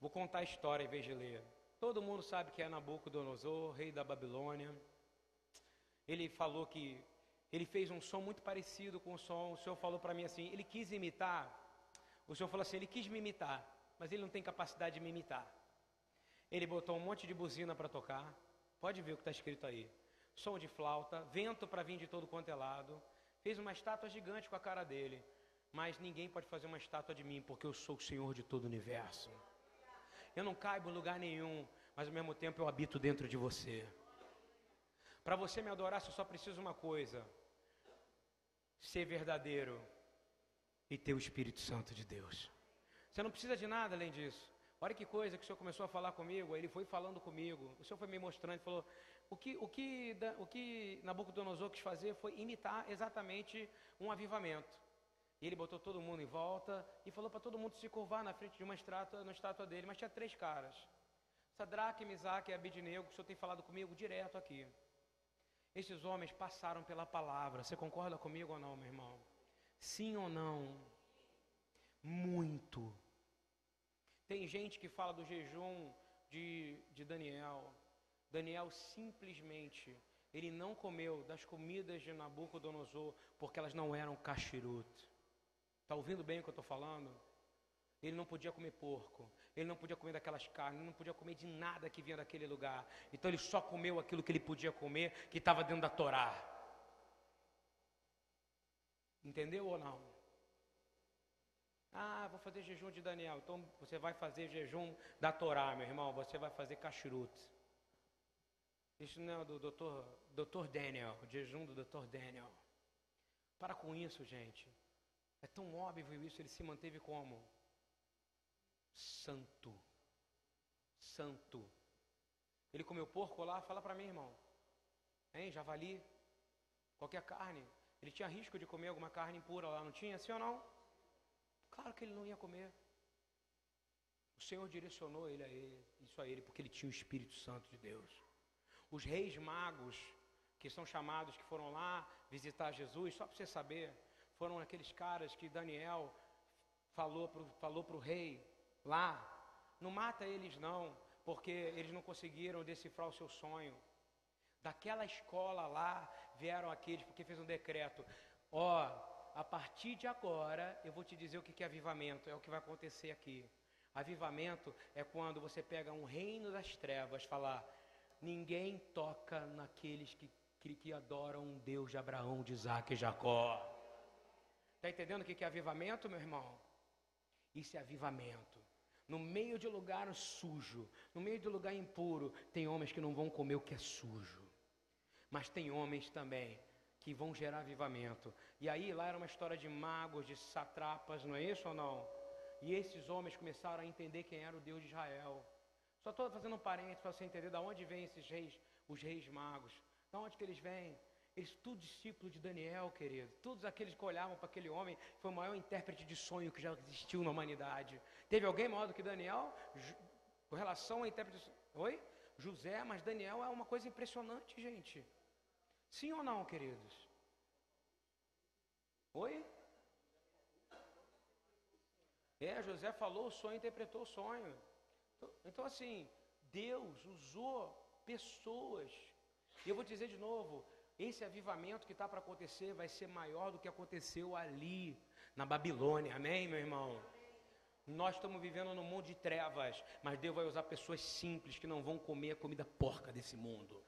Vou contar a história em vez de ler. Todo mundo sabe que é Nabucodonosor, rei da Babilônia. Ele falou que ele fez um som muito parecido com o som. O Senhor falou para mim assim: ele quis imitar. O Senhor falou assim: ele quis me imitar, mas ele não tem capacidade de me imitar. Ele botou um monte de buzina para tocar. Pode ver o que está escrito aí: som de flauta, vento para vir de todo quanto é lado. Fez uma estátua gigante com a cara dele. Mas ninguém pode fazer uma estátua de mim, porque eu sou o Senhor de todo o universo. Eu não caibo em lugar nenhum, mas ao mesmo tempo eu habito dentro de você. Para você me adorar, você só precisa uma coisa: ser verdadeiro e ter o Espírito Santo de Deus. Você não precisa de nada além disso. Olha que coisa que o Senhor começou a falar comigo, ele foi falando comigo, o Senhor foi me mostrando, falou, o que, o que, o que Nabucodonosor quis fazer foi imitar exatamente um avivamento. E ele botou todo mundo em volta e falou para todo mundo se curvar na frente de uma estátua, na estátua dele, mas tinha três caras. Sadraque, Misaque e Abidnego, que o senhor tem falado comigo direto aqui. Esses homens passaram pela palavra. Você concorda comigo ou não, meu irmão? Sim ou não? Muito. Tem gente que fala do jejum de, de Daniel. Daniel simplesmente, ele não comeu das comidas de Nabucodonosor porque elas não eram cachiruto. Está ouvindo bem o que eu estou falando? Ele não podia comer porco, ele não podia comer daquelas carnes, ele não podia comer de nada que vinha daquele lugar. Então ele só comeu aquilo que ele podia comer, que estava dentro da Torá. Entendeu ou não? Ah, vou fazer jejum de Daniel. Então você vai fazer jejum da Torá, meu irmão. Você vai fazer kashrut. Isso não é do doutor, doutor Daniel, o jejum do doutor Daniel. Para com isso, gente. É tão óbvio isso, ele se manteve como santo. Santo. Ele comeu porco lá, fala para mim, irmão. Hein, javali, qualquer carne. Ele tinha risco de comer alguma carne impura lá, não tinha? Sim ou não? Claro que ele não ia comer. O Senhor direcionou ele a ele, isso a ele, porque ele tinha o Espírito Santo de Deus. Os reis magos, que são chamados, que foram lá visitar Jesus, só para você saber, foram aqueles caras que Daniel falou para falou o rei lá: não mata eles não, porque eles não conseguiram decifrar o seu sonho. Daquela escola lá vieram aqueles, porque fez um decreto: ó, a partir de agora eu vou te dizer o que é avivamento, é o que vai acontecer aqui. Avivamento é quando você pega um reino das trevas, falar: ninguém toca naqueles que, que, que adoram um Deus de Abraão, de Isaac e Jacó. Está entendendo o que é avivamento, meu irmão? Isso é avivamento. No meio de lugar sujo, no meio de lugar impuro, tem homens que não vão comer o que é sujo. Mas tem homens também que vão gerar avivamento. E aí lá era uma história de magos, de satrapas, não é isso ou não? E esses homens começaram a entender quem era o Deus de Israel. Só estou fazendo um parênteses para você entender de onde vêm esses reis, os reis magos. De onde que eles vêm? Eles tudo discípulo de Daniel, querido. Todos aqueles que olhavam para aquele homem foi o maior intérprete de sonho que já existiu na humanidade. Teve alguém maior do que Daniel? Com relação a intérprete de Oi? José, mas Daniel é uma coisa impressionante, gente. Sim ou não, queridos? Oi? É, José falou o sonho, interpretou o sonho. Então, assim, Deus usou pessoas. E eu vou dizer de novo, esse avivamento que está para acontecer vai ser maior do que aconteceu ali, na Babilônia. Amém, meu irmão? Nós estamos vivendo num mundo de trevas, mas Deus vai usar pessoas simples que não vão comer a comida porca desse mundo.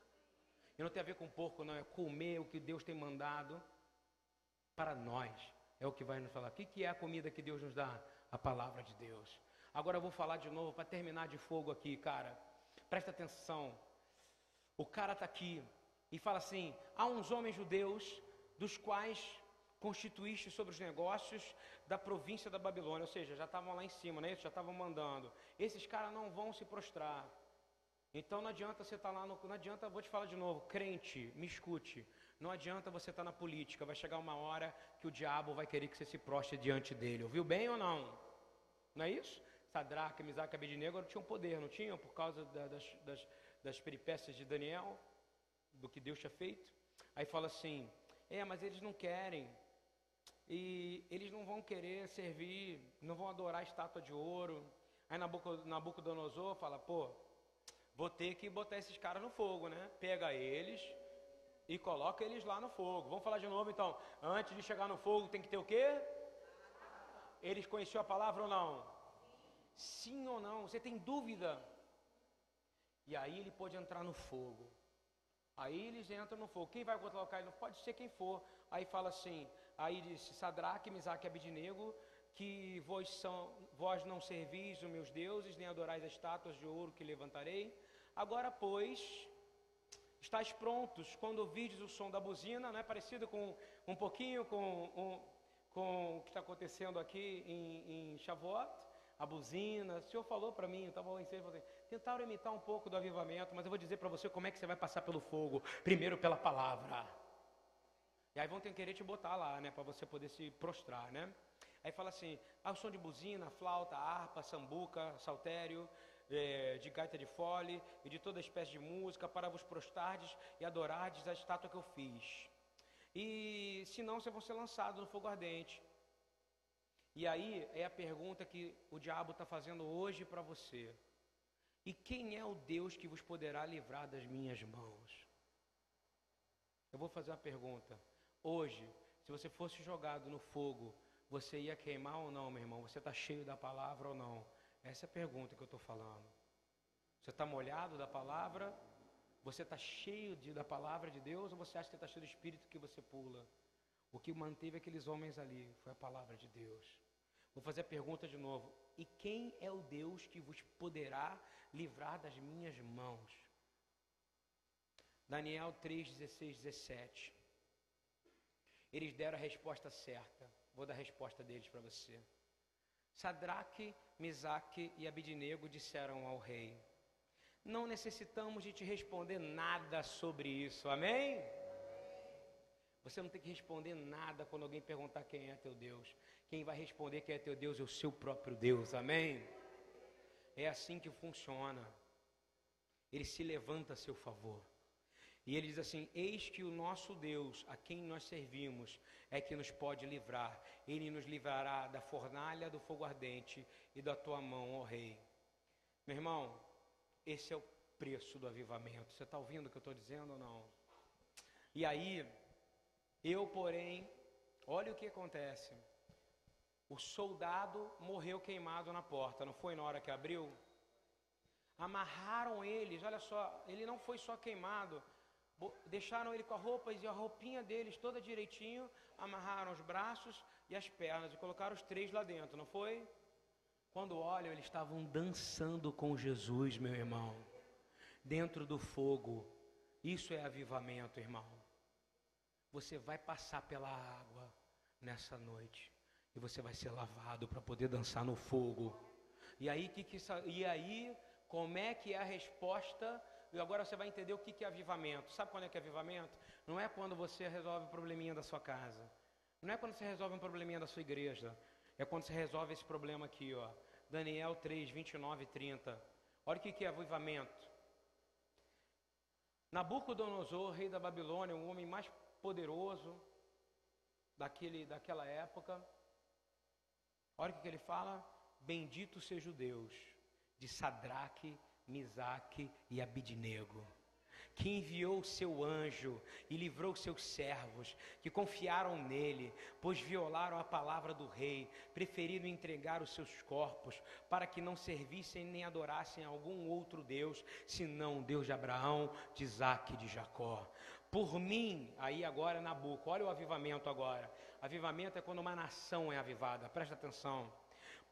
E não tem a ver com porco, não, é comer o que Deus tem mandado para nós. É o que vai nos falar. O que é a comida que Deus nos dá? A palavra de Deus. Agora eu vou falar de novo para terminar de fogo aqui, cara. Presta atenção. O cara está aqui e fala assim: há uns homens judeus dos quais constituíste sobre os negócios da província da Babilônia, ou seja, já estavam lá em cima, né? já estavam mandando. Esses caras não vão se prostrar. Então não adianta você estar tá lá, no, não adianta, vou te falar de novo, crente, me escute. Não adianta você estar tá na política, vai chegar uma hora que o diabo vai querer que você se prostre diante dele. Ouviu bem ou não? Não é isso? Sadraque, Misaque Abednego não tinham poder, não tinham? Por causa da, das, das, das peripécias de Daniel, do que Deus tinha feito. Aí fala assim, é, mas eles não querem, e eles não vão querer servir, não vão adorar a estátua de ouro. Aí Nabucodonosor fala, pô, vou ter que botar esses caras no fogo, né? Pega eles e coloca eles lá no fogo. Vamos falar de novo então. Antes de chegar no fogo tem que ter o quê? Eles conheciam a palavra ou não? Sim ou não? Você tem dúvida? E aí ele pode entrar no fogo. Aí eles entram no fogo. Quem vai colocar ele? Pode ser quem for. Aí fala assim: Aí disse: Sadraque, Misaque e Abidnego, que vós, são, vós não servis os meus deuses, nem adorais as estátuas de ouro que levantarei. Agora, pois, estáis prontos quando ouvides o som da buzina, não é parecido com um pouquinho com, um, com o que está acontecendo aqui em, em Shavuot? A buzina, o Senhor falou para mim, eu estava lá em cima, tentaram imitar um pouco do avivamento, mas eu vou dizer para você como é que você vai passar pelo fogo. Primeiro pela palavra. E aí vão ter que querer te botar lá, né, para você poder se prostrar, né? Aí fala assim: ah, o som de buzina, flauta, harpa, sambuca, saltério, é, de gaita de fole e de toda espécie de música para vos prostardes e adorardes a estátua que eu fiz. E senão vocês vão ser lançados no fogo ardente. E aí é a pergunta que o diabo está fazendo hoje para você. E quem é o Deus que vos poderá livrar das minhas mãos? Eu vou fazer uma pergunta. Hoje, se você fosse jogado no fogo, você ia queimar ou não, meu irmão? Você está cheio da palavra ou não? Essa é a pergunta que eu estou falando. Você está molhado da palavra? Você está cheio de, da palavra de Deus ou você acha que está cheio do Espírito que você pula? O que manteve aqueles homens ali foi a palavra de Deus. Vou fazer a pergunta de novo. E quem é o Deus que vos poderá livrar das minhas mãos? Daniel 3, 16, 17. Eles deram a resposta certa. Vou dar a resposta deles para você. Sadraque, Misaque e Abidinego disseram ao rei: Não necessitamos de te responder nada sobre isso, amém? Você não tem que responder nada quando alguém perguntar quem é teu Deus. Quem vai responder quem é teu Deus é o seu próprio Deus, amém? É assim que funciona. Ele se levanta a seu favor. E ele diz assim: Eis que o nosso Deus, a quem nós servimos, é que nos pode livrar. Ele nos livrará da fornalha do fogo ardente e da tua mão, ó Rei. Meu irmão, esse é o preço do avivamento. Você está ouvindo o que eu estou dizendo ou não? E aí, eu, porém, olha o que acontece. O soldado morreu queimado na porta, não foi na hora que abriu? Amarraram eles, olha só, ele não foi só queimado, deixaram ele com a roupa e a roupinha deles toda direitinho, amarraram os braços e as pernas e colocaram os três lá dentro, não foi? Quando olham, eles estavam dançando com Jesus, meu irmão, dentro do fogo. Isso é avivamento, irmão. Você vai passar pela água nessa noite e você vai ser lavado para poder dançar no fogo. E aí, que, que, e aí, como é que é a resposta e agora você vai entender o que é avivamento. Sabe quando é que é avivamento? Não é quando você resolve o probleminha da sua casa. Não é quando você resolve um probleminha da sua igreja. É quando você resolve esse problema aqui, ó. Daniel 3, 29 e 30. Olha o que é avivamento. Nabucodonosor, rei da Babilônia, o homem mais poderoso daquele, daquela época. Olha o que ele fala. Bendito seja o Deus de Sadraque, Misaque e Abidnego, que enviou o seu anjo e livrou seus servos, que confiaram nele, pois violaram a palavra do rei, preferindo entregar os seus corpos, para que não servissem nem adorassem algum outro Deus, senão o Deus de Abraão, de Isaac e de Jacó. Por mim, aí agora Nabuco, olha o avivamento agora. Avivamento é quando uma nação é avivada, presta atenção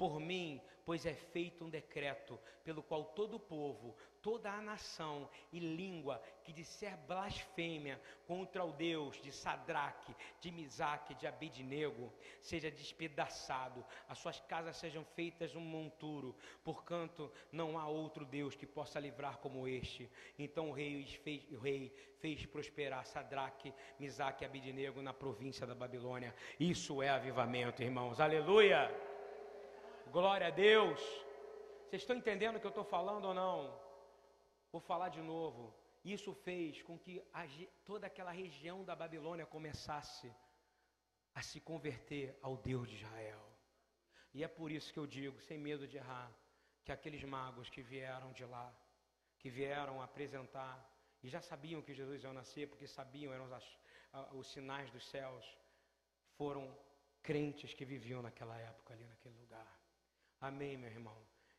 por mim, pois é feito um decreto pelo qual todo o povo, toda a nação e língua que disser blasfêmia contra o Deus de Sadraque, de Misaque, de Abednego, seja despedaçado, as suas casas sejam feitas um monturo, porquanto não há outro Deus que possa livrar como este. Então o rei fez, o rei fez prosperar Sadraque, Misaque e Abednego na província da Babilônia. Isso é avivamento, irmãos. Aleluia! Glória a Deus. Vocês estão entendendo o que eu estou falando ou não? Vou falar de novo. Isso fez com que a, toda aquela região da Babilônia começasse a se converter ao Deus de Israel. E é por isso que eu digo, sem medo de errar, que aqueles magos que vieram de lá, que vieram apresentar, e já sabiam que Jesus ia nascer, porque sabiam, eram os, os sinais dos céus, foram crentes que viviam naquela época ali, naquele lugar. Amém, meu irmão?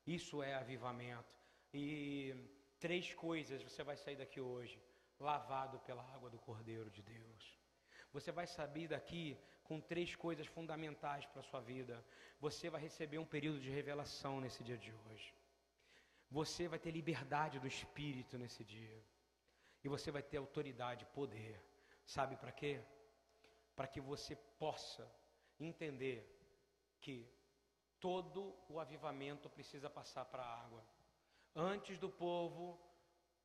Isso é avivamento. E três coisas você vai sair daqui hoje: lavado pela água do Cordeiro de Deus. Você vai sair daqui com três coisas fundamentais para a sua vida. Você vai receber um período de revelação nesse dia de hoje. Você vai ter liberdade do Espírito nesse dia. E você vai ter autoridade, poder. Sabe para quê? Para que você possa entender que todo o avivamento precisa passar para a água. Antes do povo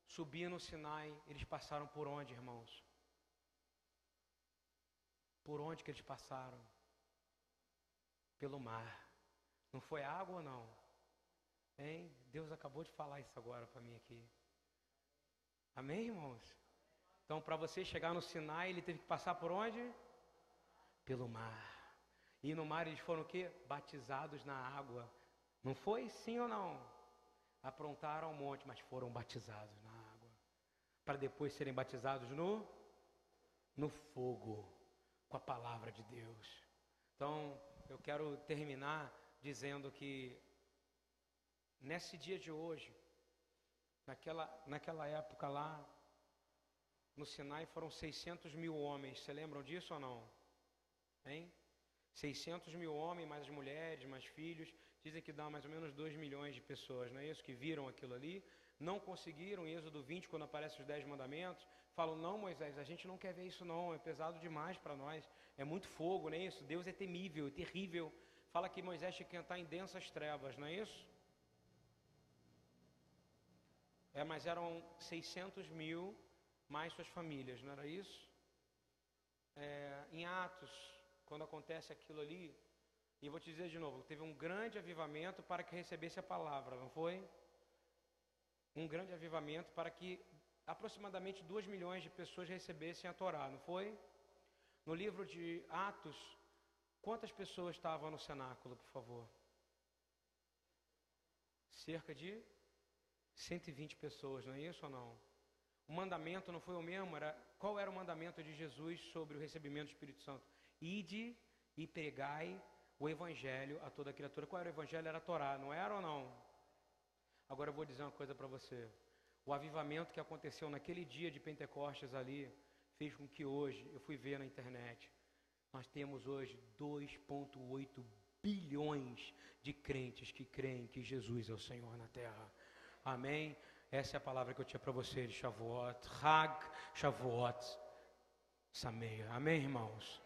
subir no Sinai, eles passaram por onde, irmãos? Por onde que eles passaram? Pelo mar. Não foi água ou não? Hein? Deus acabou de falar isso agora para mim aqui. Amém, irmãos? Então, para você chegar no Sinai, ele teve que passar por onde? Pelo mar. E no mar eles foram o quê? Batizados na água. Não foi sim ou não? Aprontaram um monte, mas foram batizados na água. Para depois serem batizados no no fogo com a palavra de Deus. Então, eu quero terminar dizendo que nesse dia de hoje, naquela, naquela época lá, no Sinai foram 600 mil homens. Você lembram disso ou não? Hein? 600 mil homens, mais as mulheres, mais filhos, dizem que dá mais ou menos 2 milhões de pessoas, não é isso? Que viram aquilo ali, não conseguiram, em Êxodo 20, quando aparecem os 10 mandamentos, falam, não Moisés, a gente não quer ver isso não, é pesado demais para nós, é muito fogo, não é isso? Deus é temível, é terrível. Fala que Moisés tinha que entrar em densas trevas, não é isso? É, mas eram 600 mil mais suas famílias, não era isso? É, em Atos quando acontece aquilo ali, e vou te dizer de novo, teve um grande avivamento para que recebesse a palavra, não foi? Um grande avivamento para que aproximadamente 2 milhões de pessoas recebessem a Torá, não foi? No livro de Atos, quantas pessoas estavam no cenáculo, por favor? Cerca de 120 pessoas, não é isso ou não? O mandamento não foi o mesmo, era qual era o mandamento de Jesus sobre o recebimento do Espírito Santo? Ide e pregai o evangelho a toda criatura. Qual era o evangelho? Era a Torá, não era ou não? Agora eu vou dizer uma coisa para você. O avivamento que aconteceu naquele dia de Pentecostes ali fez com que hoje, eu fui ver na internet, nós temos hoje 2,8 bilhões de crentes que creem que Jesus é o Senhor na terra. Amém? Essa é a palavra que eu tinha para você de Shavuot. Hag Shavuot Sameia. Amém, irmãos?